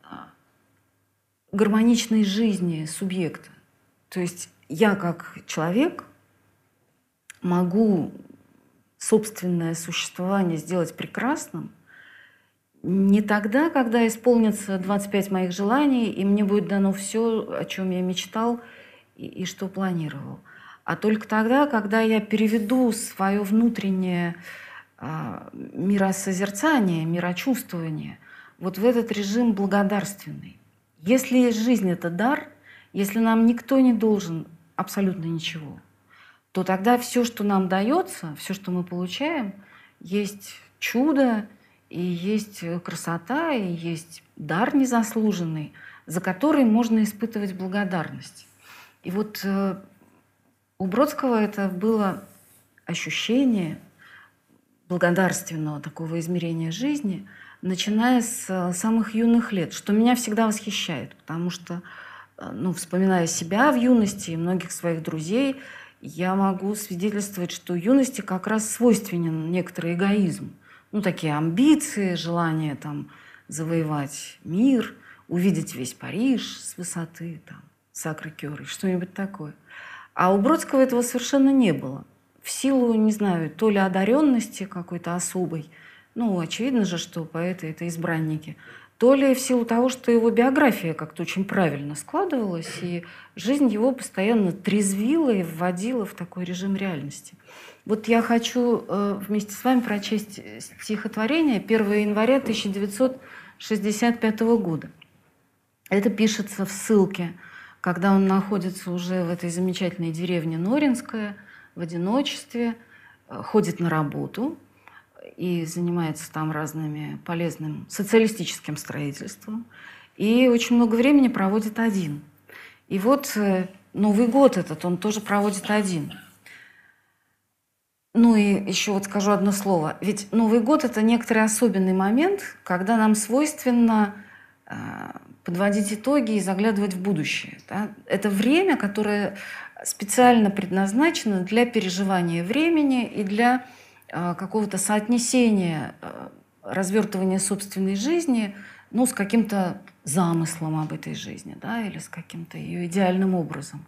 а, гармоничной жизни субъекта. То есть я как человек могу собственное существование сделать прекрасным не тогда, когда исполнится 25 моих желаний, и мне будет дано все, о чем я мечтал и, и что планировал, а только тогда, когда я переведу свое внутреннее а, миросозерцание, мирочувствование вот в этот режим благодарственный. Если жизнь – это дар – если нам никто не должен абсолютно ничего, то тогда все, что нам дается, все, что мы получаем, есть чудо, и есть красота, и есть дар незаслуженный, за который можно испытывать благодарность. И вот э, у Бродского это было ощущение благодарственного такого измерения жизни, начиная с э, самых юных лет, что меня всегда восхищает, потому что Э, ну, вспоминая себя в юности и многих своих друзей, я могу свидетельствовать, что юности как раз свойственен некоторый эгоизм. Ну, такие амбиции, желание там завоевать мир, увидеть весь Париж с высоты, там, сакры-кёры, что-нибудь такое. А у Бродского этого совершенно не было. В силу, не знаю, то ли одаренности какой-то особой, ну, очевидно же, что поэты – это избранники – то ли в силу того, что его биография как-то очень правильно складывалась, и жизнь его постоянно трезвила и вводила в такой режим реальности. Вот я хочу э, вместе с вами прочесть стихотворение 1 января 1965 года. Это пишется в ссылке, когда он находится уже в этой замечательной деревне Норинская, в одиночестве, э, ходит на работу – и занимается там разными полезным социалистическим строительством. И очень много времени проводит один. И вот э, Новый год этот он тоже проводит один. Ну и еще вот скажу одно слово. Ведь Новый год – это некоторый особенный момент, когда нам свойственно э, подводить итоги и заглядывать в будущее. Да? Это время, которое специально предназначено для переживания времени и для какого-то соотнесения а, развертывания собственной жизни ну, с каким-то замыслом об этой жизни да, или с каким-то ее идеальным образом.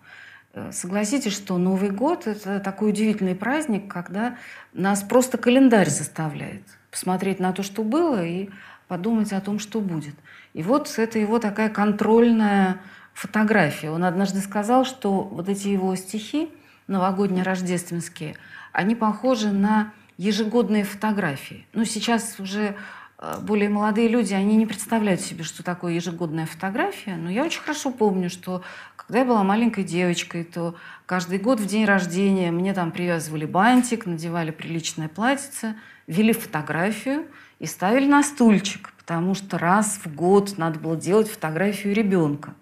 Э, согласитесь, что Новый год – это такой удивительный праздник, когда нас просто календарь заставляет посмотреть на то, что было, и подумать о том, что будет. И вот это его такая контрольная фотография. Он однажды сказал, что вот эти его стихи новогодние, рождественские, они похожи на ежегодные фотографии. Ну, сейчас уже э, более молодые люди, они не представляют себе, что такое ежегодная фотография. Но я очень хорошо помню, что когда я была маленькой девочкой, то каждый год в день рождения мне там привязывали бантик, надевали приличное платьице, вели фотографию и ставили на стульчик, потому что раз в год надо было делать фотографию ребенка.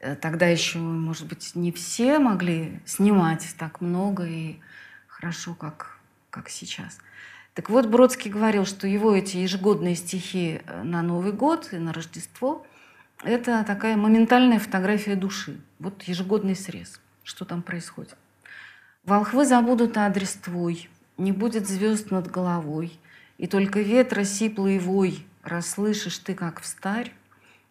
Э, тогда еще, может быть, не все могли снимать так много и хорошо, как как сейчас. Так вот, Бродский говорил, что его эти ежегодные стихи э, на Новый год и на Рождество – это такая моментальная фотография души. Вот ежегодный срез. Что там происходит? Волхвы забудут адрес твой, Не будет звезд над головой, И только ветра сиплый вой Расслышишь ты, как встарь.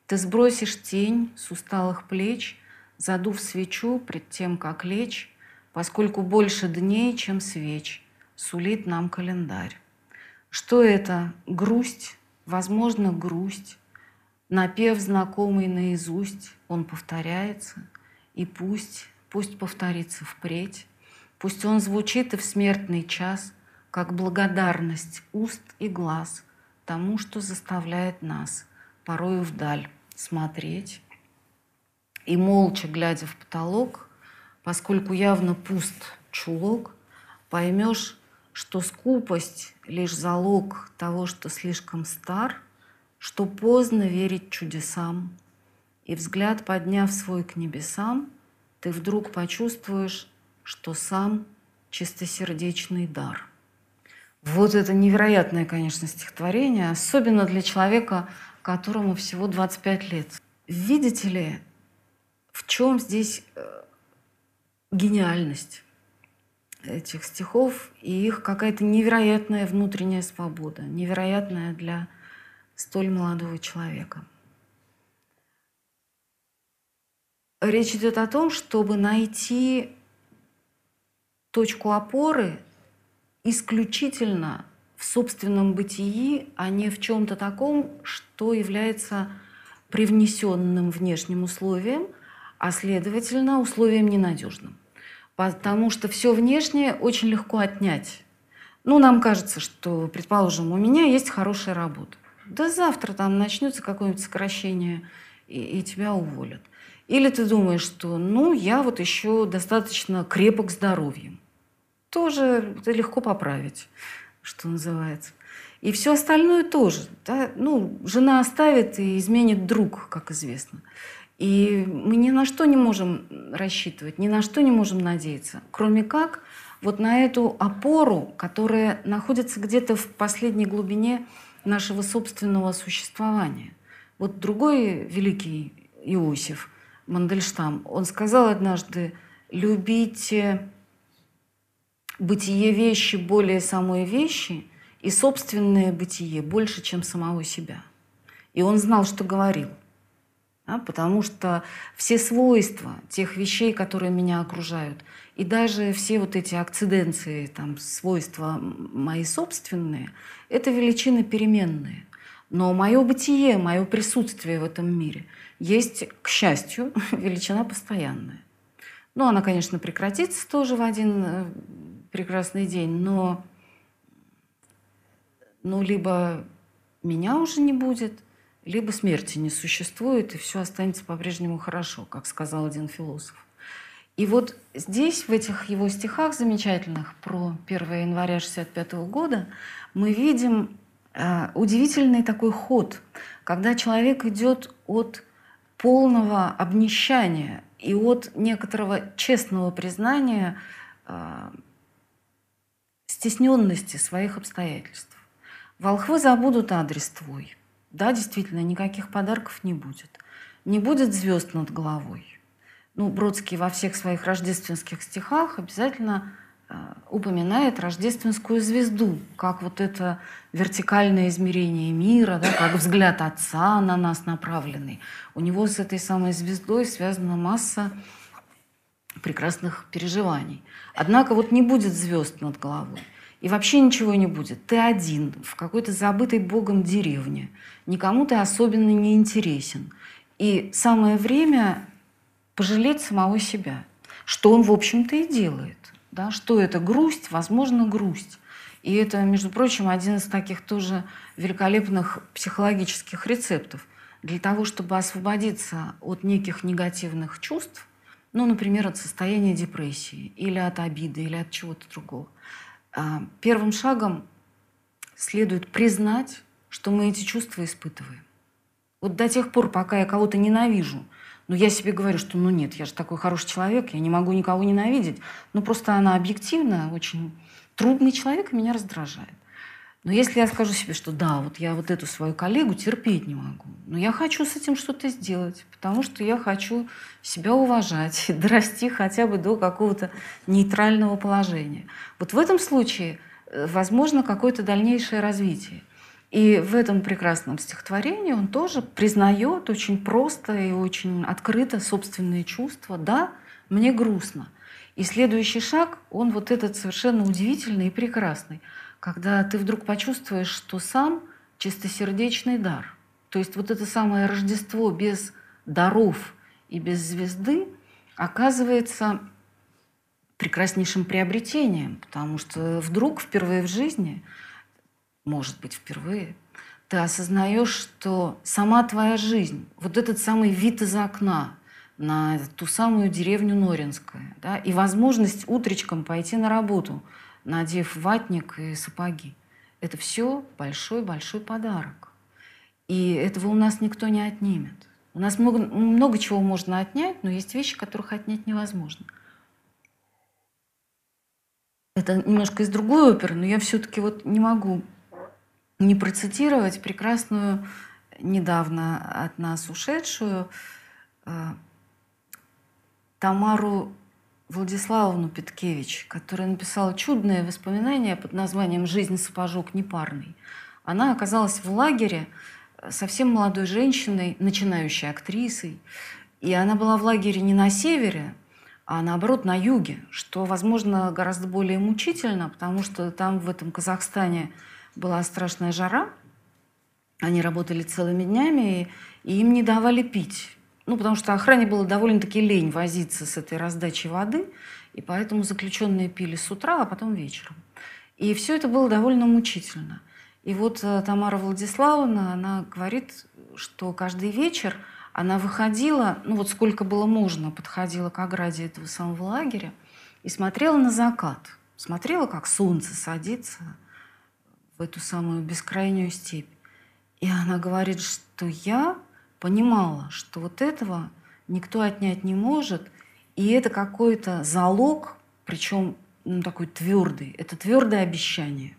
Ты сбросишь тень с усталых плеч, Задув свечу пред тем, как лечь, Поскольку больше дней, чем свеч, Сулит нам календарь. Что это? Грусть? Возможно, грусть. Напев знакомый наизусть, он повторяется, И пусть, пусть повторится впредь, Пусть он звучит и в смертный час, Как благодарность уст и глаз Тому, что заставляет нас Порою вдаль смотреть. И молча, глядя в потолок, Поскольку явно пуст чулок, Поймешь, что скупость — лишь залог Того, что слишком стар, Что поздно верить чудесам, И взгляд, подняв свой к небесам, Ты вдруг почувствуешь, что сам чистосердечный дар. Вот это невероятное, конечно, стихотворение, особенно для человека, которому всего 25 лет. Видите ли, в чем здесь э, гениальность этих стихов и их какая-то невероятная внутренняя свобода, невероятная для столь молодого человека. Речь идет о том, чтобы найти точку опоры исключительно в собственном бытии, а не в чем-то таком, что является привнесенным внешним условием, а следовательно условием ненадежным. Потому что все внешнее очень легко отнять. Ну, нам кажется, что, предположим, у меня есть хорошая работа. Да завтра там начнется какое-нибудь сокращение, и, и тебя уволят. Или ты думаешь, что ну, я вот еще достаточно крепок здоровьем тоже это легко поправить, что называется. И все остальное тоже. Да? Ну, жена оставит и изменит друг, как известно. И мы ни на что не можем рассчитывать, ни на что не можем надеяться, кроме как вот на эту опору, которая находится где-то в последней глубине нашего собственного существования. Вот другой великий Иосиф Мандельштам, он сказал однажды, любите бытие вещи более самой вещи и собственное бытие больше, чем самого себя. И он знал, что говорил. Да, потому что все свойства тех вещей, которые меня окружают, и даже все вот эти акциденции, там, свойства мои собственные, это величины переменные. Но мое бытие, мое присутствие в этом мире есть, к счастью, величина постоянная. Ну, она, конечно, прекратится тоже в один э, прекрасный день, но ну, либо меня уже не будет, либо смерти не существует, и все останется по-прежнему хорошо, как сказал один философ. И вот здесь, в этих его стихах замечательных про 1 января 1965 года, мы видим э, удивительный такой ход, когда человек идет от полного обнищания и от некоторого честного признания э, стесненности своих обстоятельств. Волхвы забудут адрес твой. Да, действительно, никаких подарков не будет. Не будет звезд над головой. Ну, Бродский во всех своих рождественских стихах обязательно э, упоминает рождественскую звезду, как вот это вертикальное измерение мира, да, как взгляд Отца на нас направленный. У него с этой самой звездой связана масса прекрасных переживаний. Однако вот не будет звезд над головой. И вообще ничего не будет. Ты один в какой-то забытой Богом деревне. Никому ты особенно не интересен. И самое время пожалеть самого себя. Что он, в общем-то, и делает. Да? Что это грусть? Возможно, грусть. И это, между прочим, один из таких тоже великолепных психологических рецептов. Для того, чтобы освободиться от неких негативных чувств, ну, например, от состояния депрессии или от обиды, или от чего-то другого. А, первым шагом следует признать, что мы эти чувства испытываем. Вот до тех пор, пока я кого-то ненавижу, но я себе говорю, что ну нет, я же такой хороший человек, я не могу никого ненавидеть. Ну просто она объективно очень трудный человек и меня раздражает. Но если я скажу себе, что да, вот я вот эту свою коллегу терпеть не могу, но я хочу с этим что-то сделать, потому что я хочу себя уважать, дорасти хотя бы до какого-то нейтрального положения. Вот в этом случае э, возможно какое-то дальнейшее развитие. И в этом прекрасном стихотворении он тоже признает очень просто и очень открыто собственные чувства. Да, мне грустно. И следующий шаг, он вот этот совершенно удивительный и прекрасный, когда ты вдруг почувствуешь, что сам чистосердечный дар. То есть вот это самое Рождество без даров и без звезды оказывается прекраснейшим приобретением, потому что вдруг впервые в жизни – может быть, впервые, ты осознаешь, что сама твоя жизнь, вот этот самый вид из окна на ту самую деревню Норинская, да, и возможность утречком пойти на работу, надев ватник и сапоги, это все большой-большой подарок. И этого у нас никто не отнимет. У нас много, много чего можно отнять, но есть вещи, которых отнять невозможно. Это немножко из другой оперы, но я все-таки вот не могу не процитировать прекрасную, недавно от нас ушедшую э, Тамару Владиславовну Петкевич, которая написала чудное воспоминание под названием «Жизнь сапожок непарный». Она оказалась в лагере э, совсем молодой женщиной, начинающей актрисой. И она была в лагере не на севере, а наоборот на юге, что, возможно, гораздо более мучительно, потому что там, в этом Казахстане, была страшная жара, они работали целыми днями, и, и им не давали пить. Ну, потому что охране было довольно-таки лень возиться с этой раздачей воды, и поэтому заключенные пили с утра, а потом вечером. И все это было довольно мучительно. И вот э, Тамара Владиславовна, она говорит, что каждый вечер она выходила, ну вот сколько было можно, подходила к ограде этого самого лагеря и смотрела на закат. Смотрела, как солнце садится – в эту самую бескрайнюю степь. И она говорит, что я понимала, что вот этого никто отнять не может, и это какой-то залог, причем ну, такой твердый, это твердое обещание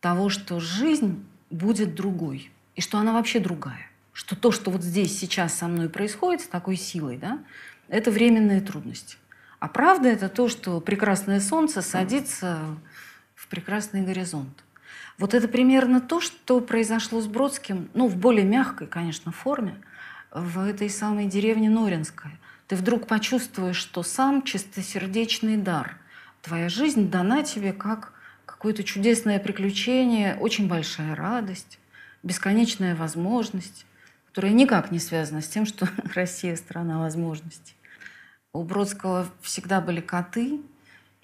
того, что жизнь будет другой, и что она вообще другая, что то, что вот здесь сейчас со мной происходит с такой силой, да, это временные трудности. А правда это то, что прекрасное солнце садится в прекрасный горизонт. Вот это примерно то, что произошло с Бродским, ну, в более мягкой, конечно, форме, в этой самой деревне Норинская. Ты вдруг почувствуешь, что сам чистосердечный дар. Твоя жизнь дана тебе как какое-то чудесное приключение, очень большая радость, бесконечная возможность, которая никак не связана с тем, что Россия – страна возможностей. У Бродского всегда были коты –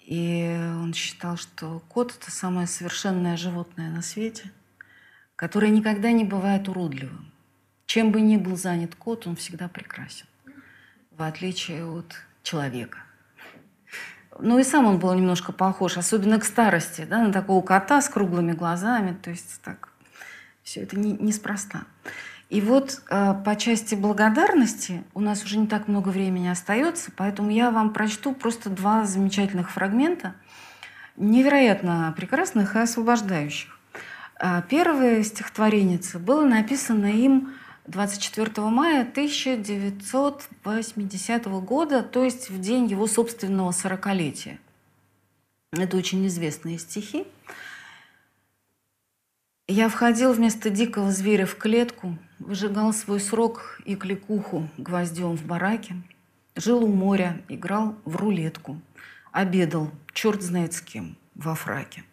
и он считал, что кот – это самое совершенное животное на свете, которое никогда не бывает уродливым. Чем бы ни был занят кот, он всегда прекрасен, в отличие от человека. Ну и сам он был немножко похож, особенно к старости, да, на такого кота с круглыми глазами. То есть так все это не, неспроста. И вот э, по части благодарности у нас уже не так много времени остается, поэтому я вам прочту просто два замечательных фрагмента, невероятно прекрасных и освобождающих. Э, первое стихотворение было написано им 24 мая 1980 года, то есть в день его собственного сорокалетия. Это очень известные стихи. Я входил вместо дикого зверя в клетку, выжигал свой срок и кликуху гвоздем в бараке, жил у моря, играл в рулетку, обедал, черт знает с кем, во фраке.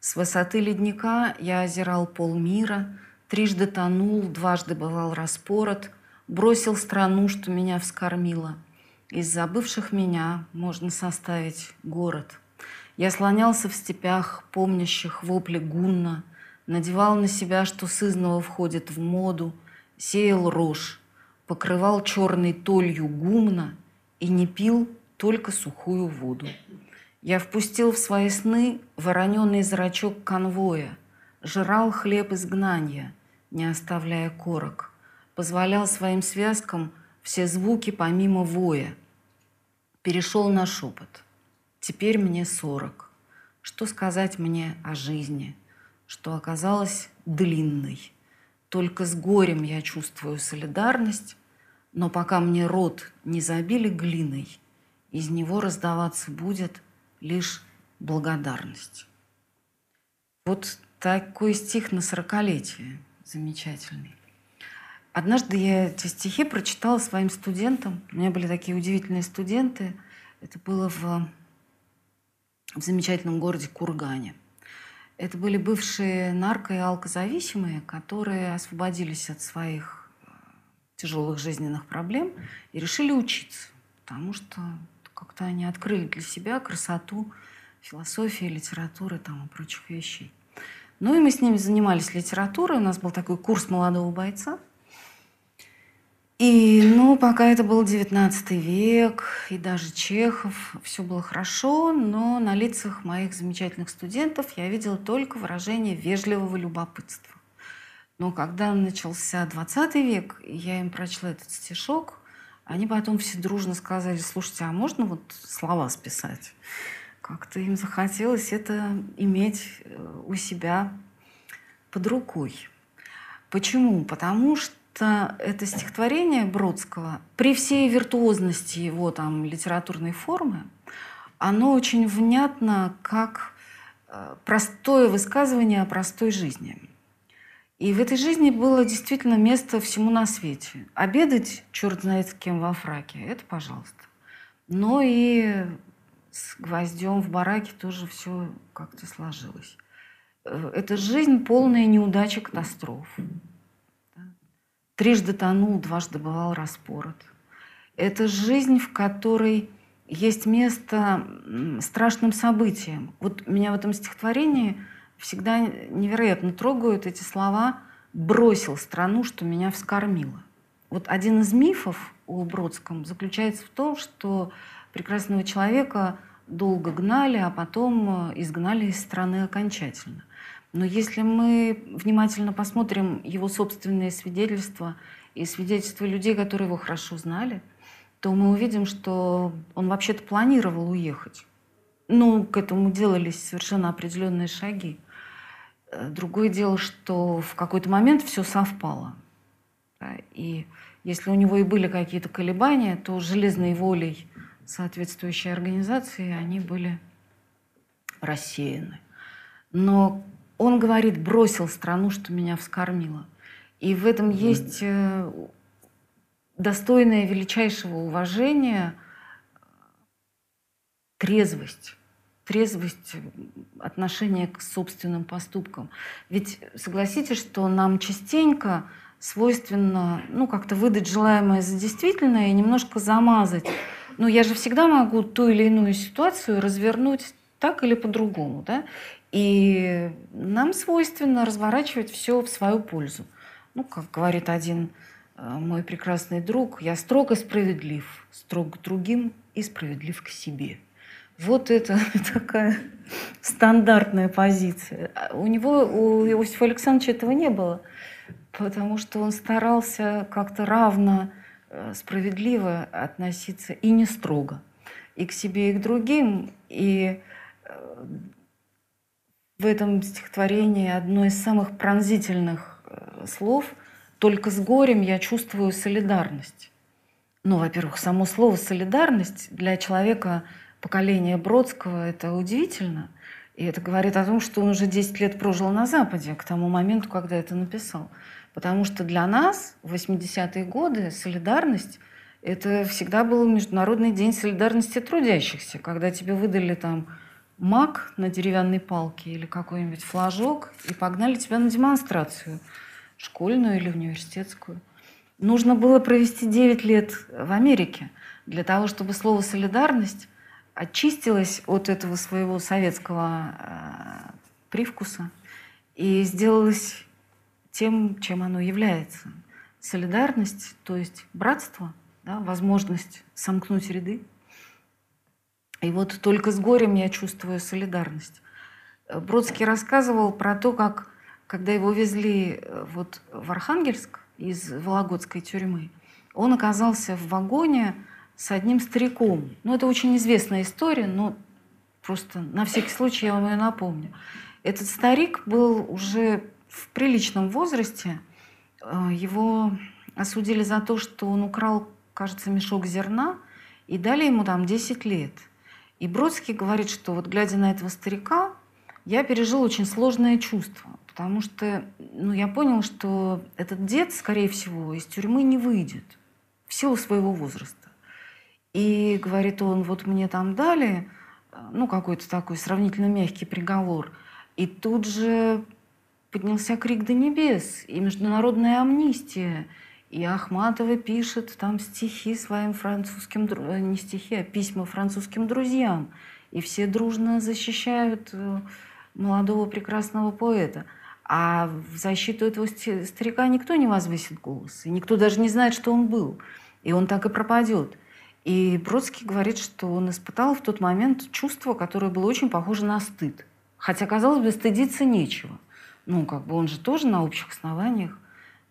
С высоты ледника я озирал полмира, трижды тонул, дважды бывал распорот, бросил страну, что меня вскормила. Из забывших меня можно составить город. Я слонялся в степях, помнящих вопли гунна – надевал на себя, что сызново входит в моду, сеял рожь, покрывал черной толью гумна и не пил только сухую воду. Я впустил в свои сны вороненый зрачок конвоя, жрал хлеб изгнания, не оставляя корок, позволял своим связкам все звуки помимо воя. Перешел на шепот. Теперь мне сорок. Что сказать мне о жизни – что оказалась длинной. Только с горем я чувствую солидарность, но пока мне рот не забили глиной, из него раздаваться будет лишь благодарность. Вот такой стих на сорокалетие замечательный. Однажды я эти стихи прочитала своим студентам. У меня были такие удивительные студенты. Это было в, в замечательном городе Кургане. Это были бывшие нарко- и алкозависимые, которые освободились от своих э, тяжелых жизненных проблем и решили учиться, потому что как-то они открыли для себя красоту философии, литературы там, и прочих вещей. Ну и мы с ними занимались литературой. У нас был такой курс молодого бойца. И, ну, пока это был 19 век, и даже Чехов, все было хорошо, но на лицах моих замечательных студентов я видела только выражение вежливого любопытства. Но когда начался 20 век, я им прочла этот стишок, они потом все дружно сказали, слушайте, а можно вот слова списать? Как-то им захотелось это иметь э, у себя под рукой. Почему? Потому что это стихотворение Бродского, при всей виртуозности его там литературной формы, оно очень внятно как э, простое высказывание о простой жизни. И в этой жизни было действительно место всему на свете. Обедать, черт знает с кем во фраке, это пожалуйста. Но и с гвоздем в бараке тоже все как-то сложилось. Э, это жизнь полная неудач и катастроф. Трижды тонул, дважды бывал распорот. Это жизнь, в которой есть место страшным событиям. Вот меня в этом стихотворении всегда невероятно трогают эти слова «бросил страну, что меня вскормило». Вот один из мифов о Бродском заключается в том, что прекрасного человека долго гнали, а потом э, изгнали из страны окончательно – но если мы внимательно посмотрим его собственные свидетельства и свидетельства людей, которые его хорошо знали, то мы увидим, что он вообще-то планировал уехать. Ну, к этому делались совершенно определенные шаги. Э, другое дело, что в какой-то момент все совпало. И если у него и были какие-то колебания, то железной волей соответствующей организации они были рассеяны. Но он говорит, бросил страну, что меня вскормила. И в этом есть э, достойное величайшего уважения трезвость. Трезвость отношения к собственным поступкам. Ведь согласитесь, что нам частенько свойственно ну, как-то выдать желаемое за действительное и немножко замазать. Но я же всегда могу ту или иную ситуацию развернуть так или по-другому. Да? И нам свойственно разворачивать все в свою пользу. Ну, как говорит один э, мой прекрасный друг, я строго справедлив, строг к другим и справедлив к себе. Вот это такая стандартная позиция. А у него, у Иосифа Александровича этого не было, потому что он старался как-то равно, справедливо относиться и не строго. И к себе, и к другим. И э, в этом стихотворении одно из самых пронзительных э, слов «Только с горем я чувствую солидарность». Ну, во-первых, само слово «солидарность» для человека поколения Бродского – это удивительно. И это говорит о том, что он уже 10 лет прожил на Западе к тому моменту, когда это написал. Потому что для нас в 80-е годы солидарность – это всегда был Международный день солидарности трудящихся, когда тебе выдали там маг на деревянной палке или какой-нибудь флажок и погнали тебя на демонстрацию, школьную или университетскую. Нужно было провести 9 лет в Америке для того, чтобы слово «солидарность» очистилось от этого своего советского э, привкуса и сделалось тем, чем оно является. Солидарность, то есть братство, да, возможность сомкнуть ряды – и вот только с горем я чувствую солидарность. Э, Бродский рассказывал про то, как, когда его везли э, вот в Архангельск из Вологодской тюрьмы, он оказался в вагоне с одним стариком. Ну, это очень известная история, но просто на всякий случай я вам ее напомню. Этот старик был уже в приличном возрасте. Э, его осудили за то, что он украл, кажется, мешок зерна, и дали ему там 10 лет. И Бродский говорит, что вот глядя на этого старика, я пережил очень сложное чувство, потому что ну, я понял, что этот дед, скорее всего, из тюрьмы не выйдет в силу своего возраста. И, говорит он, вот мне там дали, ну, какой-то такой сравнительно мягкий приговор, и тут же поднялся крик до небес, и международная амнистия, и Ахматова пишет там стихи своим французским, э, не стихи, а письма французским друзьям. И все дружно защищают э, молодого прекрасного поэта. А в защиту этого старика никто не возвысит голос. И никто даже не знает, что он был. И он так и пропадет. И Бродский говорит, что он испытал в тот момент чувство, которое было очень похоже на стыд. Хотя, казалось бы, стыдиться нечего. Ну, как бы он же тоже на общих основаниях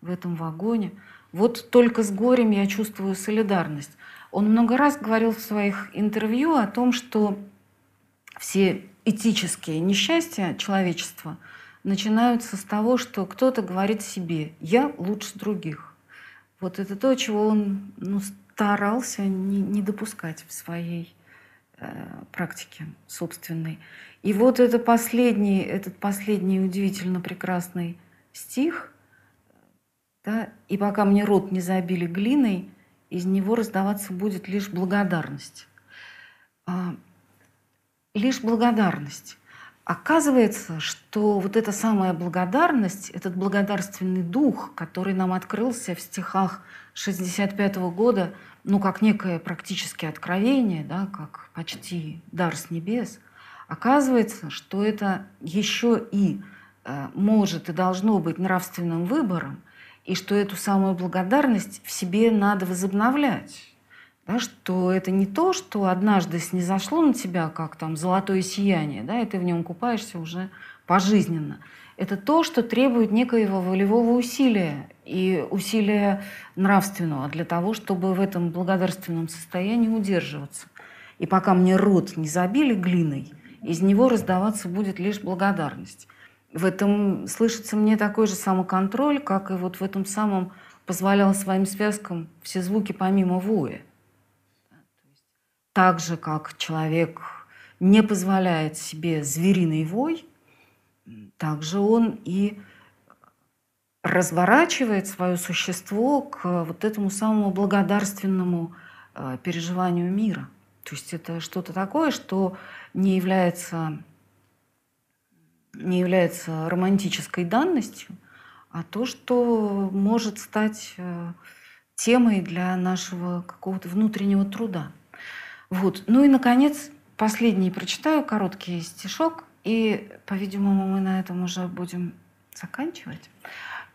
в этом вагоне. Вот только с горем я чувствую солидарность. Он много раз говорил в своих интервью о том, что все этические несчастья человечества начинаются с того, что кто-то говорит себе «я лучше других». Вот это то, чего он ну, старался не, не допускать в своей э, практике собственной. И вот это последний, этот последний удивительно прекрасный стих, да, «И пока мне рот не забили глиной, из него раздаваться будет лишь благодарность». А, лишь благодарность. Оказывается, что вот эта самая благодарность, этот благодарственный дух, который нам открылся в стихах 65 года, ну, как некое практически откровение, да, как почти дар с небес, оказывается, что это еще и э, может и должно быть нравственным выбором, и что эту самую благодарность в себе надо возобновлять да, что это не то, что однажды снизошло на тебя, как там золотое сияние, да, и ты в нем купаешься уже пожизненно. Это то, что требует некоего волевого усилия и усилия нравственного для того, чтобы в этом благодарственном состоянии удерживаться. И пока мне рот не забили глиной, из него раздаваться будет лишь благодарность. В этом слышится мне такой же самоконтроль, как и вот в этом самом позволял своим связкам все звуки помимо воя так же, как человек не позволяет себе звериный вой, также он и разворачивает свое существо к вот этому самому благодарственному э, переживанию мира. То есть это что-то такое, что не является, не является романтической данностью, а то, что может стать э, темой для нашего какого-то внутреннего труда. Вот. Ну и, наконец, последний прочитаю короткий стишок, и, по-видимому, мы на этом уже будем заканчивать.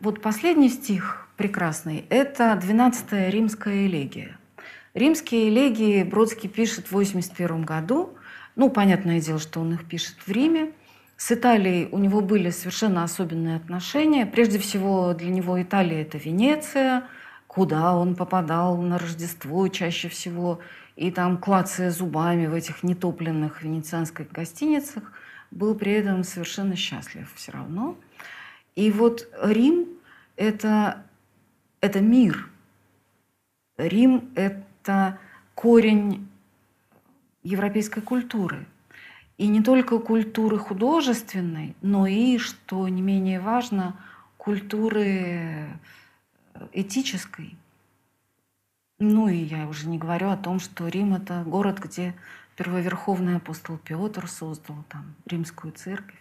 Вот последний стих прекрасный – это 12-я римская элегия. Римские элегии Бродский пишет в 81 году. Ну, понятное дело, что он их пишет в Риме. С Италией у него были совершенно особенные отношения. Прежде всего, для него Италия – это Венеция, куда он попадал на Рождество чаще всего – и там, клацая зубами в этих нетопленных венецианских гостиницах, был при этом совершенно счастлив все равно. И вот Рим – это, это мир. Рим – это корень европейской культуры. И не только культуры художественной, но и, что не менее важно, культуры этической. Ну и я уже не говорю о том, что Рим – это город, где первоверховный апостол Петр создал там римскую церковь.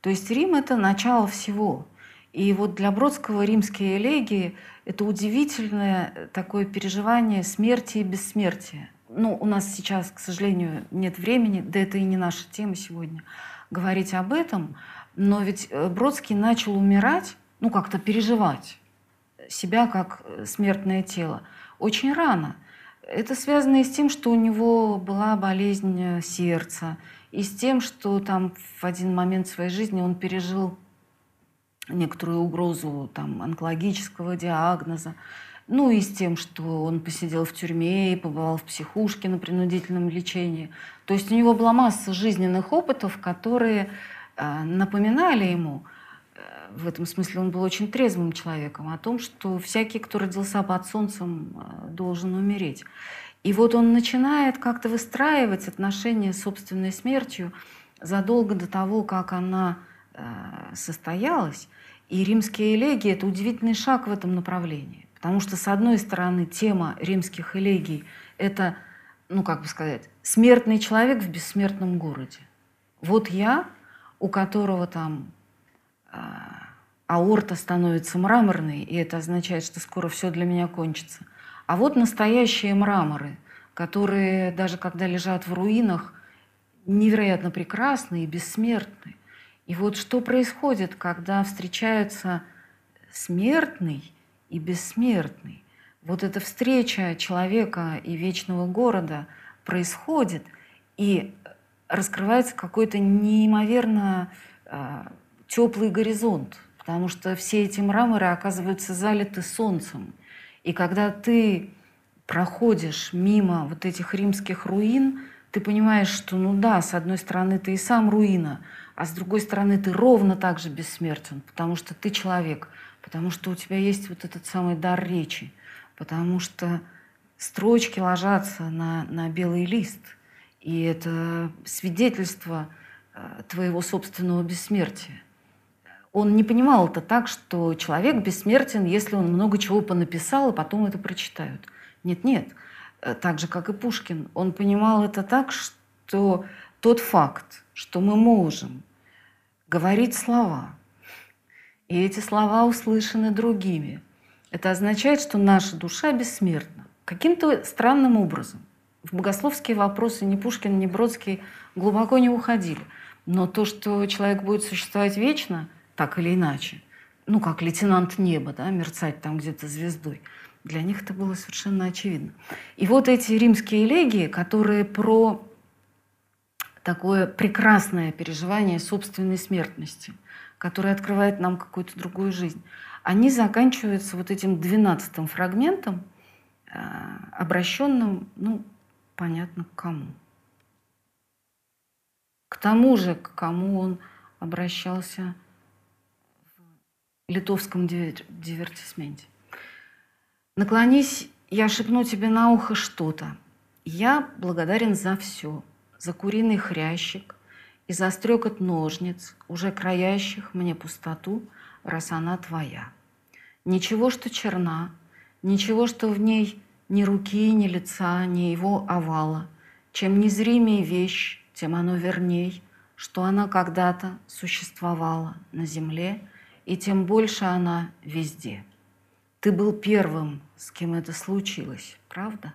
То есть Рим – это начало всего. И вот для Бродского римские элегии – это удивительное такое переживание смерти и бессмертия. Ну, у нас сейчас, к сожалению, нет времени, да это и не наша тема сегодня, говорить об этом. Но ведь э, Бродский начал умирать, ну, как-то переживать себя как э, смертное тело – очень рано. Это связано и с тем, что у него была болезнь э, сердца, и с тем, что там в один момент своей жизни он пережил некоторую угрозу там, онкологического диагноза. Ну и с тем, что он посидел в тюрьме и побывал в психушке на принудительном лечении. То есть у него была масса жизненных опытов, которые напоминали ему, в этом смысле он был очень трезвым человеком, о том, что всякий, кто родился под солнцем, должен умереть. И вот он начинает как-то выстраивать отношения с собственной смертью задолго до того, как она состоялась. И римские элегии – это удивительный шаг в этом направлении. Потому что, с одной стороны, тема римских элегий – это, ну, как бы сказать, смертный человек в бессмертном городе. Вот я, у которого там э, аорта становится мраморной, и это означает, что скоро все для меня кончится. А вот настоящие мраморы, которые даже когда лежат в руинах, невероятно прекрасны и бессмертны. И вот что происходит, когда встречаются смертный и бессмертный. Вот эта встреча человека и вечного города происходит, и раскрывается какой-то неимоверно э, теплый горизонт, потому что все эти мраморы оказываются залиты солнцем. И когда ты проходишь мимо вот этих римских руин, ты понимаешь, что, ну да, с одной стороны, ты и сам руина, а с другой стороны, ты ровно так же бессмертен, потому что ты человек, потому что у тебя есть вот этот самый дар речи, потому что строчки ложатся на, на белый лист, и это свидетельство э, твоего собственного бессмертия. Он не понимал это так, что человек бессмертен, если он много чего понаписал, и потом это прочитают. Нет-нет, э, так же, как и Пушкин. Он понимал это так, что тот факт, что мы можем говорить слова, и эти слова услышаны другими, это означает, что наша душа бессмертна. Каким-то странным образом. В богословские вопросы ни Пушкин, ни Бродский глубоко не уходили. Но то, что человек будет существовать вечно, так или иначе, ну, как лейтенант неба, да, мерцать там где-то звездой, для них это было совершенно очевидно. И вот эти римские элегии, которые про такое прекрасное переживание собственной смертности, которое открывает нам какую-то другую жизнь. Они заканчиваются вот этим двенадцатым фрагментом, э, обращенным, ну, понятно, к кому. К тому же, к кому он обращался литовском дивертисменте. Наклонись, я шепну тебе на ухо что-то. Я благодарен за все за куриный хрящик и за стрекот ножниц, уже краящих мне пустоту, раз она твоя. Ничего, что черна, ничего, что в ней ни руки, ни лица, ни его овала. Чем незримее вещь, тем оно верней, что она когда-то существовала на земле, и тем больше она везде. Ты был первым, с кем это случилось, правда?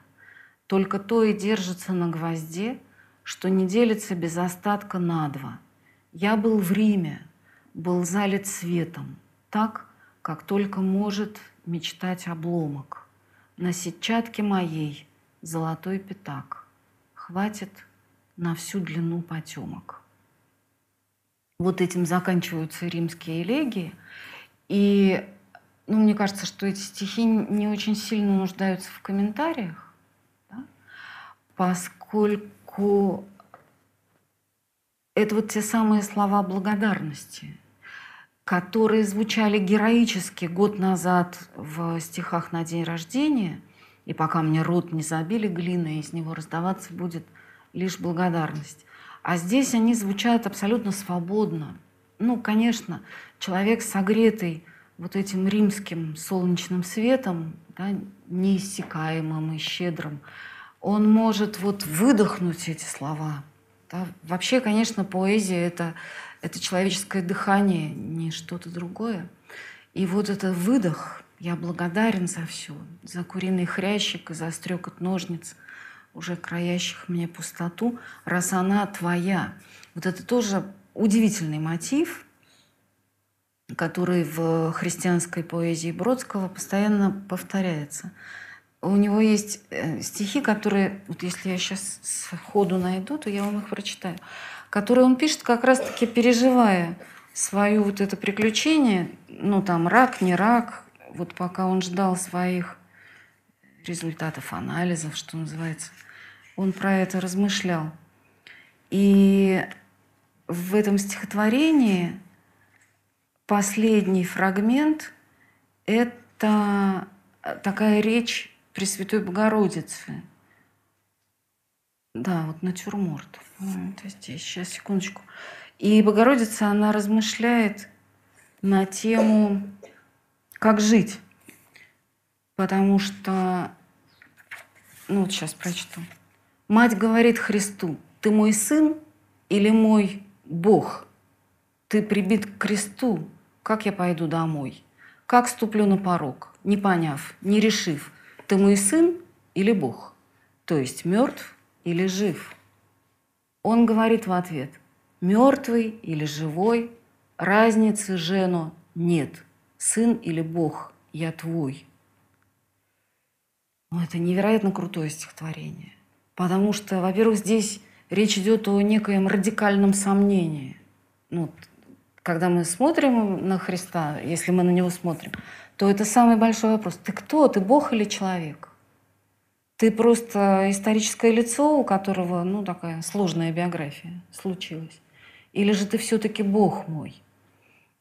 Только то и держится на гвозде – что не делится без остатка на два. Я был в Риме, был залит светом, так, как только может мечтать обломок. На сетчатке моей золотой пятак. Хватит на всю длину потемок. Вот этим заканчиваются римские элегии. И ну, мне кажется, что эти стихи не очень сильно нуждаются в комментариях, да? поскольку это вот те самые слова благодарности, которые звучали героически год назад в стихах на день рождения, и пока мне рот не забили глиной, из него раздаваться будет лишь благодарность. А здесь они звучат абсолютно свободно. Ну, конечно, человек, согретый вот этим римским солнечным светом, да, неиссякаемым и щедрым, он может вот выдохнуть эти слова. Да? Вообще, конечно, поэзия это, — это человеческое дыхание, не что-то другое. И вот это выдох, я благодарен за все, за куриный хрящик и за стрекот ножниц, уже краящих мне пустоту, раз она твоя. Вот это тоже удивительный мотив, который в христианской поэзии Бродского постоянно повторяется – у него есть э, стихи, которые, вот если я сейчас сходу найду, то я вам их прочитаю, которые он пишет как раз-таки переживая свое вот это приключение, ну там рак, не рак, вот пока он ждал своих результатов анализов, что называется, он про это размышлял. И в этом стихотворении последний фрагмент – это такая речь Пресвятой Богородицы. Да, вот натюрморт. Это здесь. Сейчас, секундочку. И Богородица, она размышляет на тему, как жить. Потому что, ну вот сейчас прочту. Мать говорит Христу, ты мой сын или мой Бог? Ты прибит к кресту, как я пойду домой? Как ступлю на порог, не поняв, не решив, ты мой сын или Бог? То есть мертв или жив? Он говорит в ответ, мертвый или живой, разницы, Жено, нет. Сын или Бог, я твой. Ну, это невероятно крутое стихотворение. Потому что, во-первых, здесь речь идет о некоем радикальном сомнении. Ну, когда мы смотрим на Христа, если мы на Него смотрим, то это самый большой вопрос. Ты кто? Ты Бог или человек? Ты просто историческое лицо, у которого, ну, такая сложная биография случилась. Или же ты все-таки Бог мой?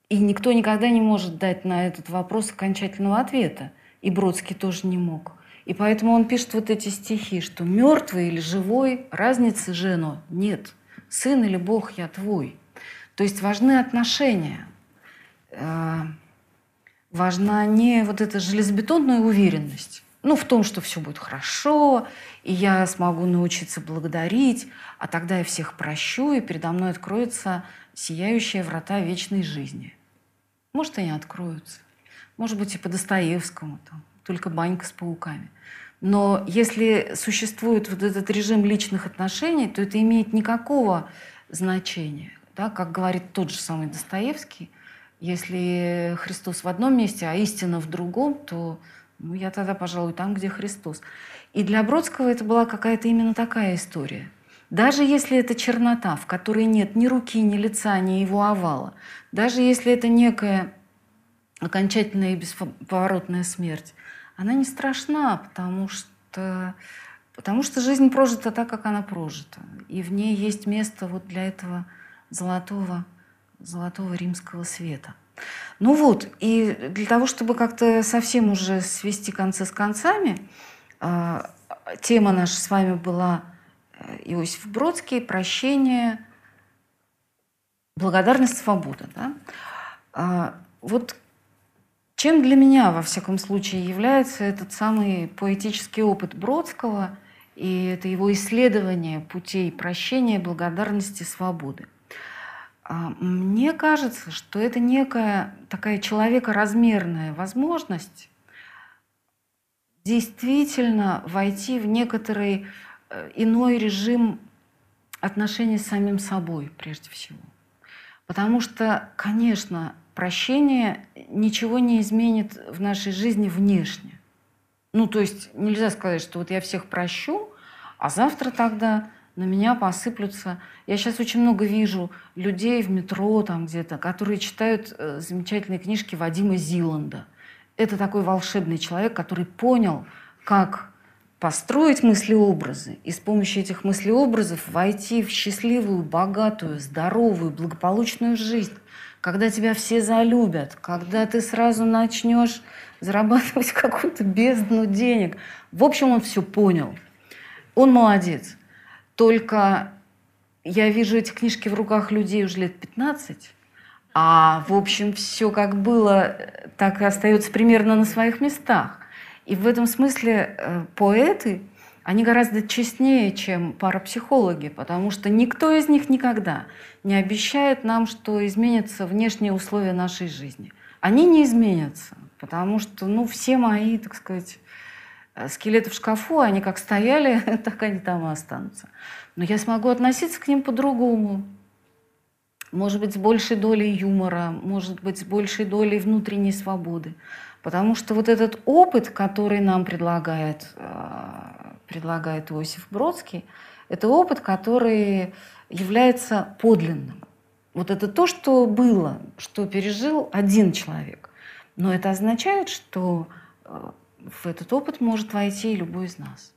И никто никогда не может дать на этот вопрос окончательного ответа. И Бродский тоже не мог. И поэтому он пишет вот эти стихи, что мертвый или живой, разницы Жено нет. Сын или Бог я твой. То есть важны отношения. Э, важна не вот эта железобетонная уверенность, ну, в том, что все будет хорошо, и я смогу научиться благодарить, а тогда я всех прощу, и передо мной откроются сияющие врата вечной жизни. Может, они откроются. Может быть, и по Достоевскому, там, только банька с пауками. Но если существует вот этот режим личных отношений, то это имеет никакого значения. Да? Как говорит тот же самый Достоевский, если Христос в одном месте, а истина в другом, то ну, я тогда, пожалуй, там, где Христос. И для Бродского это была какая-то именно такая история. Даже если это чернота, в которой нет ни руки, ни лица, ни его овала, даже если это некая окончательная и бесповоротная смерть, она не страшна, потому что, потому что жизнь прожита так, как она прожита. И в ней есть место вот для этого золотого, золотого римского света. Ну вот, и для того, чтобы как-то совсем уже свести концы с концами, а, тема наша с вами была э, Иосиф Бродский «Прощение, благодарность, свобода». Да? А, вот чем для меня, во всяком случае, является этот самый поэтический опыт Бродского и это его исследование путей прощения, благодарности, свободы? А, мне кажется, что это некая такая человекоразмерная возможность действительно войти в некоторый э, иной режим отношений с самим собой прежде всего. Потому что, конечно, прощение ничего не изменит в нашей жизни внешне. Ну, то есть нельзя сказать, что вот я всех прощу, а завтра тогда на меня посыплются. Я сейчас очень много вижу людей в метро там где-то, которые читают э, замечательные книжки Вадима Зиланда. Это такой волшебный человек, который понял, как построить мыслеобразы и с помощью этих мыслеобразов войти в счастливую, богатую, здоровую, благополучную жизнь когда тебя все залюбят, когда ты сразу начнешь зарабатывать какую-то бездну денег. В общем, он все понял. Он молодец. Только я вижу эти книжки в руках людей уже лет 15, а в общем все как было, так и остается примерно на своих местах. И в этом смысле э, поэты – они гораздо честнее, чем парапсихологи, потому что никто из них никогда не обещает нам, что изменятся внешние условия нашей жизни. Они не изменятся, потому что ну, все мои, так сказать, э, скелеты в шкафу, они как стояли, так они там и останутся. Но я смогу относиться к ним по-другому. Может быть, с большей долей юмора, может быть, с большей долей внутренней свободы. Потому что вот этот опыт, который нам предлагает э, предлагает Иосиф Бродский, это опыт, который является подлинным. Вот это то, что было, что пережил один человек. Но это означает, что э, в этот опыт может войти любой из нас.